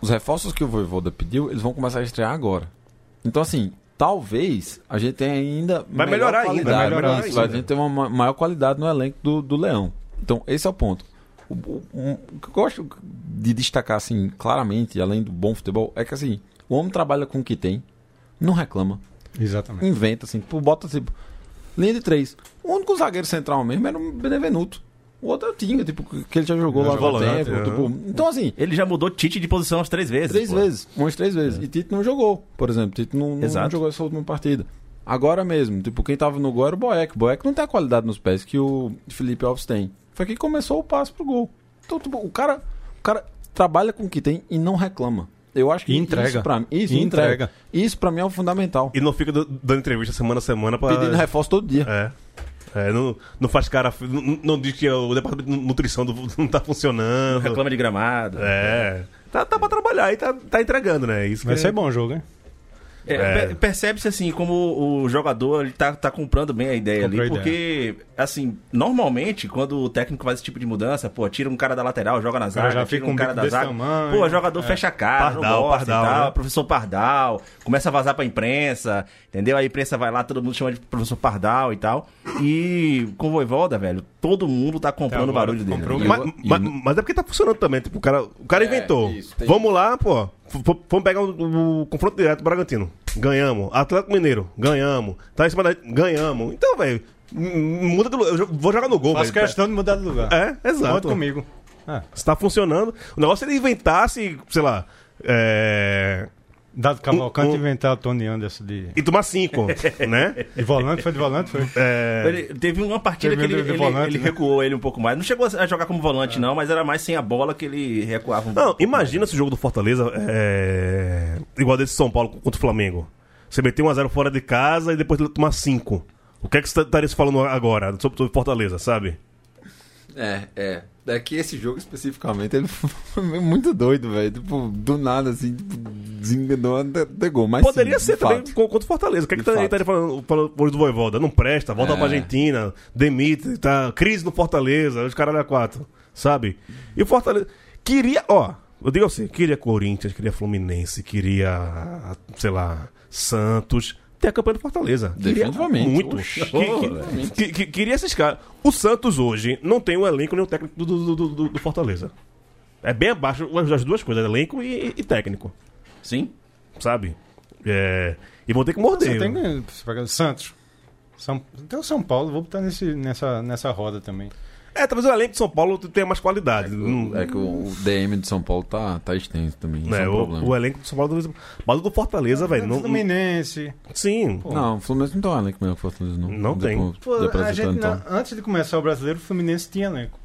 Os reforços que o Voivoda pediu, eles vão começar a estrear agora. Então, assim, talvez a gente tenha ainda. Vai melhor melhorar ainda, vai melhorar Isso, ainda. A gente ter uma ma- maior qualidade no elenco do, do Leão. Então, esse é o ponto. O, o- o que eu gosto de destacar, assim, claramente, além do bom futebol, é que, assim, o homem trabalha com o que tem, não reclama, Exatamente. inventa, assim, tipo, bota, tipo, linha de três. O único zagueiro central mesmo era o Benevenuto. O outro é o Tinga, tipo, que ele já jogou lá no tempo. aham. Tipo, então, assim, Ele já mudou Tite de posição umas três vezes. Três pô. vezes, umas três vezes. E Tite não jogou, por exemplo. Tite não, não, não jogou essa última partida. Agora mesmo, tipo, quem tava no gol era o Boeck. Boeck não tem a qualidade nos pés que o Felipe Alves tem. Foi que começou o passo pro gol. Então, tipo, o cara, o cara trabalha com o que tem e não reclama. Eu acho que E entrega. isso pra mim, isso, E entrega. entrega. Isso pra mim é o fundamental. E não fica do- dando entrevista semana a semana pra. Pedindo reforço todo dia. É. É, não, não faz cara. Não, não diz que o departamento de nutrição do- não tá funcionando. Reclama de gramado. É. Tá, tá pra trabalhar e tá, tá entregando, né? Isso Vai que ser bom o jogo, hein? É, É. per- Percebe-se assim como o jogador ele tá, tá comprando bem a ideia Comprou ali, porque assim, normalmente quando o técnico faz esse tipo de mudança, pô, tira um cara da lateral, joga na zaga, tira fica um um cara da zaga. tamanho. Pô, o jogador É. fecha a cara, Pardal, não gosta Pardal, e tal, né? professor Pardal, começa a vazar pra imprensa, entendeu? A imprensa vai lá, todo mundo chama de professor Pardal e tal. E com o Voivoda, velho, todo mundo tá comprando o barulho dele. comprou né? Mas, e mas- mas é porque tá funcionando também. Tipo, o cara, o cara É, inventou. isso, tem Vamos lá, pô. Vamos pegar o, o confronto direto do Bragantino. Ganhamos. Atlético Mineiro. Ganhamos. Tá em cima da. Ganhamos. Então, velho. Muda do lugar. Eu vou jogar no gol, velho. questão de mudar de lugar. É, exato. Conta comigo. Se tá funcionando. O negócio é ele inventasse, sei lá. É. Dado Cavalcante Um- um- inventar o Tony Anderson de, E tomar cinco, né? de volante, foi de volante, foi. É. Ele, teve uma partida Teve que ele, ele- volante, ele né? recuou ele um pouco mais. Não chegou a jogar como volante, não, mas era mais sem a bola que ele recuava um Não, pouco imagina se o jogo do Fortaleza é. igual desse São Paulo contra o Flamengo. Você meter 1x0 fora de casa e depois tomar 5. O que é que você estaria se falando agora sobre sobre Fortaleza, sabe? É, é. Que esse jogo especificamente ele foi muito doido, velho. Tipo, do nada, assim, tipo, desenganou gol. Mas Poderia sim, ser também fato. co- contra o Fortaleza. O que é que tá- fato. estaria falando, falando do Voivoda? Não presta, volta É. pra Argentina, demite, tá, crise no Fortaleza, os caralho a quatro, sabe? E o Fortaleza queria, ó, eu digo assim, queria Corinthians, queria Fluminense, queria, sei lá, Santos, ter a campanha do Fortaleza. Queria Definitivamente. Muito. Que- que- que- que- queria esses caras. O Santos hoje não tem o elenco nem o técnico do, do- do- do- do Fortaleza. É bem abaixo das duas coisas, elenco e, e técnico, Sim. sabe? É, e vão ter que morder. Você tem que- você pega Santos. São, até o São Paulo, vou botar nesse, nessa, nessa roda também. É, talvez o elenco de São Paulo tenha mais qualidade. Não- É que o o DM de São Paulo tá, tá extenso também. Isso né, é um o, problema. o elenco de São Paulo. Mas o do Fortaleza, velho. Não, Fluminense. sim. Não, o Fluminense não tem um elenco melhor que o Fortaleza, não. Não Deu tem. Pô, a gente, então. na- antes de começar o brasileiro, o Fluminense tinha elenco.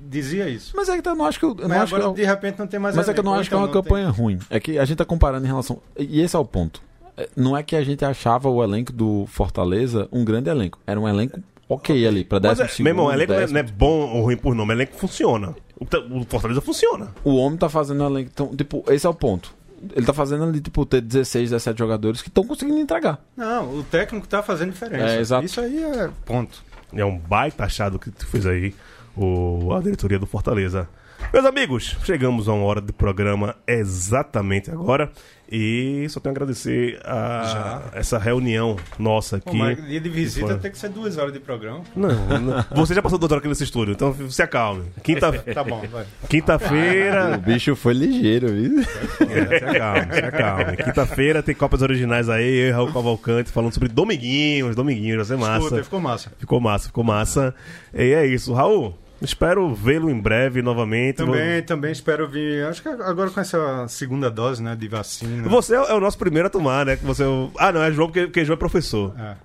Dizia isso. Mas é que eu não acho que eu, eu não acho agora, que de repente, não tem mais Mas é que eu não elenco, acho que é uma então não campanha ruim. É que a gente tá comparando em relação. E esse é o ponto. É, Não é que a gente achava o elenco do Fortaleza um grande elenco. Era um elenco ok ali, pra Mas, décimo é, segundo. meu irmão, o elenco não é- décimo. não é bom ou ruim por nome, o elenco funciona. O, o Fortaleza funciona. O homem tá fazendo elenco. Então, tipo, esse é o ponto. Ele tá fazendo ali, tipo, ter 16, 17 jogadores que estão conseguindo entregar. Não, o técnico tá fazendo diferença. É, exato. Isso aí é ponto. É um baita achado que tu fez aí, o, a diretoria do Fortaleza. Meus amigos, chegamos a uma hora do programa exatamente agora. E só tenho a agradecer a essa reunião nossa aqui. Pô, mas dia de visita Foi. tem que ser duas horas de programa. Não, não. Você já passou duas horas aqui nesse estúdio, então se acalme. Quinta- Tá bom, vai. O Quinta-feira. bicho foi ligeiro, viu? É, se acalme, se acalme. Quinta-feira tem Copas Originais aí, eu e Raul Cavalcante falando sobre Dominguinhos. Dominguinhos, vai ser massa. Escuta, ficou massa. Ficou massa, ficou massa. E é isso. Raul, espero vê-lo em breve novamente. Também, também espero vir. Acho que agora com essa segunda dose, né, de vacina. Você é o nosso primeiro a tomar, né? Que você é o- Ah, não, é João, porque, porque João é professor. É.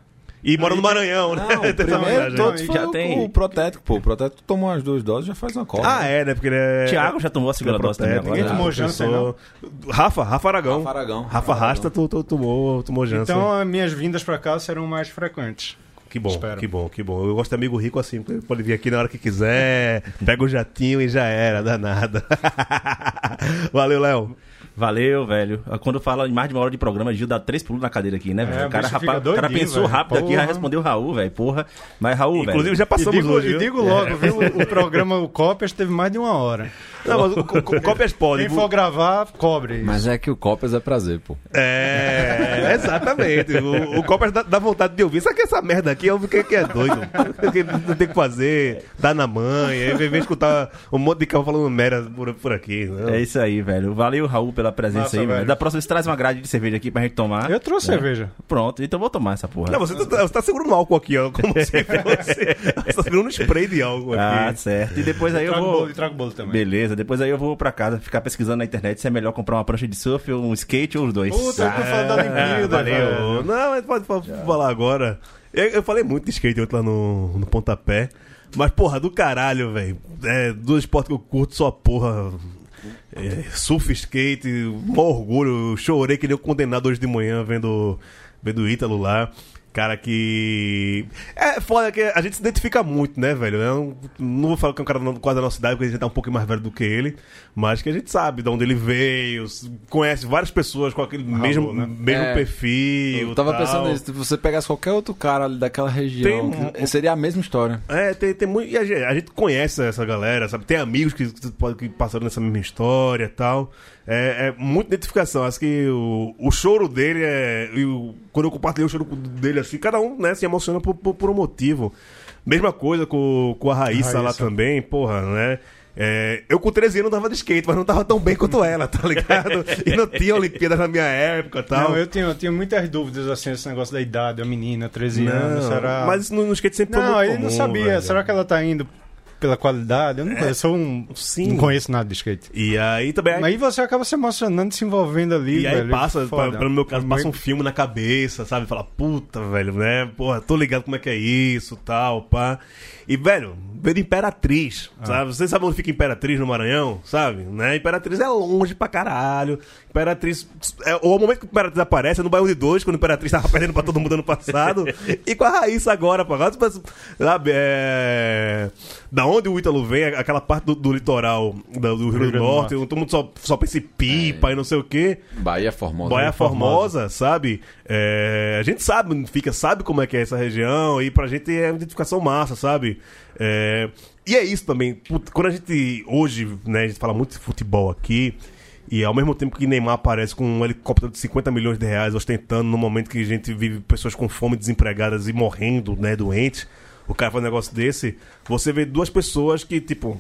E mora no Maranhão, né? Não, Tem essa primeiro todos Já o, tem. o protético, pô. O protético tomou as duas doses já faz uma cola. Ah, é, né? Porque ele é. Thiago já tomou a segunda é dose também agora. Ninguém tomou professor. Rafa, Rafa Aragão. Rafa Aragão. Rafa Rasta, tu, tu, tomou, tomou Janssen. Então, as minhas vindas pra cá serão mais frequentes. Que bom, Espero. que bom, que bom. Eu gosto de amigo rico assim, porque ele pode vir aqui na hora que quiser, pega o jatinho e já era, danada. Valeu, Léo. Valeu, velho. Quando fala em mais de uma hora de programa, Gil dá três pulos na cadeira aqui, né, velho? É, o cara, rapaz, o cara doidinho, pensou velho. rápido aqui, já Porra. respondeu o Raul, velho. Porra. Mas, Raul, Inclusive, velho. já E passamos digo, hoje. e digo logo, viu? O programa O Cópias teve mais de uma hora. Não, mas o, o, o Cópias pode. Quem for gravar, cobre. isso. Mas é que o Copas é prazer, pô. É, exatamente. O, o Cópias dá, dá vontade de ouvir. Sabe que essa merda aqui é o que, é doido? Não tem o que fazer, dá na mãe, aí vem, vem escutar um monte de carro falando merda por, por aqui. Não. É isso aí, velho. Valeu, Raul, pela presença Massa, aí, velho. Da próxima vez traz uma grade de cerveja aqui pra gente tomar. Eu trouxe É. cerveja. Pronto, então vou tomar essa porra. Não, você tá, você tá segurando álcool aqui, ó. Como se fosse. Você tá segurando um spray de álcool Ah, aqui. certo. E depois aí eu Trago vou. bolo, e trago bolo também. Beleza, depois aí eu vou pra casa ficar pesquisando na internet se é melhor comprar uma prancha de surf ou um skate ou os dois. Puta, eu tô falando da Olimpíada, valeu. Não, mas pode, pode falar agora. Eu, eu falei muito de skate ontem lá no, no pontapé. Mas, porra, do caralho, velho. É, do esporte que eu curto, só porra. É, surf, skate, mó orgulho. Chorei que nem o condenado hoje de manhã vendo, vendo o Ítalo lá. Cara que. É foda que a gente se identifica muito, né, velho? Eu não, vou falar que é um cara quase da nossa idade, porque a gente tá um pouco mais velho do que ele. Mas que a gente sabe de onde ele veio, conhece várias pessoas com aquele mesmo, né? mesmo É, perfil. Eu tava tal. pensando nisso. Se você pegasse qualquer outro cara ali daquela região, Tem que seria a mesma história. É, tem, tem muito. E a gente, a gente conhece essa galera, sabe? Tem amigos que, que passaram nessa mesma história e tal. É, é muita identificação. Acho que o, o choro dele é. e o- quando eu compartilhei o choro dele assim, cada um né, se emociona por, por, por um motivo. Mesma coisa com, com a Raíssa, lá Raíssa. também, porra, né? É, eu com 13 anos tava de skate, mas não tava tão bem quanto ela, tá ligado? E não tinha Olimpíadas na minha época e tal. Não, eu tinha, eu tinha muitas dúvidas, assim, esse negócio da idade, a menina, 13 anos, Não, será... Mas no, no skate sempre foi Não, muito ele comum, não sabia, velho. será que ela tá indo pela qualidade? Eu não conheço, eu sou um... sim. Não conheço nada de skate. E aí também. Aí você acaba se emocionando, se envolvendo ali, E aí velho, passa, foda. pra- pelo meu caso, passa um filme na cabeça, sabe? Fala, puta, velho, né? Porra, tô ligado como é que é isso, tal, pá. E, velho, veio de Imperatriz, Ah. sabe? Você sabe onde fica Imperatriz no Maranhão, sabe? Né? Imperatriz é longe pra caralho. Imperatriz... É, o momento que Imperatriz aparece é no bairro de dois, quando Imperatriz tava perdendo pra todo mundo ano passado. e com a Raíssa agora, pá. Agora, sabe? É... Da onde o Ítalo vem, aquela parte do, do litoral do, do Rio Grande do Norte, todo mundo só, só pensa em pipa e não sei o quê. Bahia Formosa. Bahia né? Formosa, sabe? É, a gente sabe, fica, sabe como é que é essa região e pra gente é uma identificação massa, sabe? É, e é isso também. Quando a gente, hoje, né, a gente fala muito de futebol aqui e ao mesmo tempo que Neymar aparece com um helicóptero de 50 milhões de reais ostentando no momento que a gente vive pessoas com fome, desempregadas e morrendo, né, doentes, o cara faz um negócio desse, você vê duas pessoas que, tipo,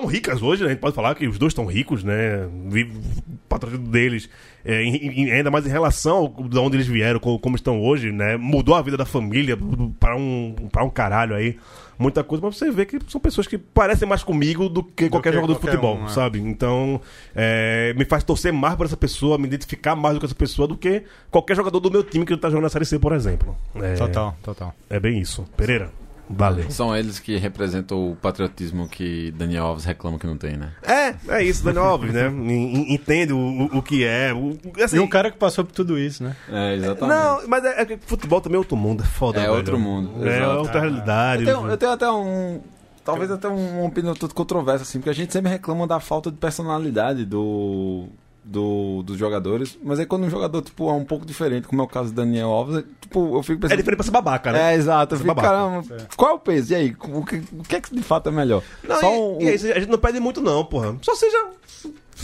tão ricas hoje, né? a gente pode falar que os dois estão ricos, né? Vive o patrocínio deles, é, em- em- ainda mais em relação de onde eles vieram, co- como, estão hoje, né? Mudou a vida da família para um, pra um caralho aí. Muita coisa, mas você vê que são pessoas que parecem mais comigo do que qualquer que jogador de qualquer futebol, um, é. sabe? Então, é, me faz torcer mais por essa pessoa, me identificar mais do que essa pessoa do que qualquer jogador do meu time que tá jogando na Série C, por exemplo. É, Total, total. É bem isso. Pereira. Valeu. São eles que representam o patriotismo que Daniel Alves reclama que não tem, né? É, é isso, Daniel Alves, né? En- en- Entende o, o- que é. o- assim, E um cara que passou por tudo isso, né? É, exatamente. Não, mas é, é que futebol também é outro mundo, é foda. É velho. outro mundo, É exato. outra realidade. Eu tenho, eu tenho até um. Talvez até um- uma opinião toda controversa, assim, porque a gente sempre reclama da falta de personalidade do, do, dos jogadores, mas aí quando um jogador tipo, é um pouco diferente, como é o caso do Daniel Alves, é, tipo, eu fico pensando. É diferente pra ser babaca, né? É, exato. Eu fico, caramba, qual é o peso? E aí, o que, o que é que de fato é melhor? Não, Só e, um- e aí, a gente não pede muito, não, porra. Só seja.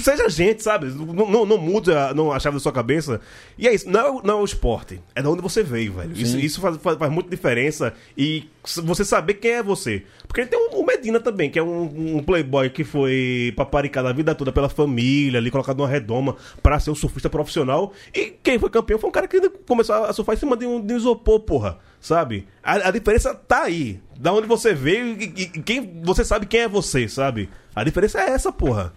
Seja gente, sabe? Não, não, não mude a, não, a chave da sua cabeça. E é isso, não é, o- não é o esporte. É de onde você veio, velho. Isso, isso faz, faz, faz muita diferença. E você saber quem é você. Porque tem o, Medina também, que é um, um playboy que foi paparicado a vida toda pela família, ali colocado numa redoma pra ser um surfista profissional. E quem foi campeão foi um cara que começou a surfar em cima de um, de um isopor, porra. Sabe? A, a diferença tá aí. Da onde você veio e- e quem você sabe quem é você, sabe? A diferença é essa, porra.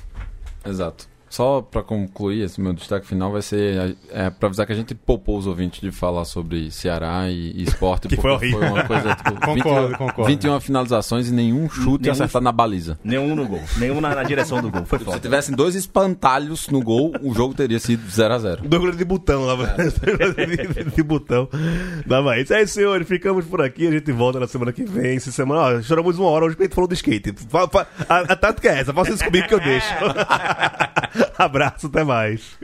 Exato. Só pra concluir, esse meu destaque final vai ser é, pra avisar que a gente poupou os ouvintes de falar sobre Ceará e, e esporte. Que foi horrível. uma coisa, tipo, Concordo, 21, concordo. 21 finalizações e nenhum chute Nenhum acertado na baliza. Nenhum no gol. Nenhum na, na direção do gol. Foi Se foda. tivessem dois espantalhos no gol, o jogo teria sido 0 a 0 Dois de botão lá, de, de botão. Dava isso. É isso, senhores. Ficamos por aqui. A gente volta na semana que vem. Essa semana, ó, choramos uma hora hoje porque a gente falou do skate. Fa- A, a tática é essa. Faça isso comigo que eu deixo. Abraço, até mais.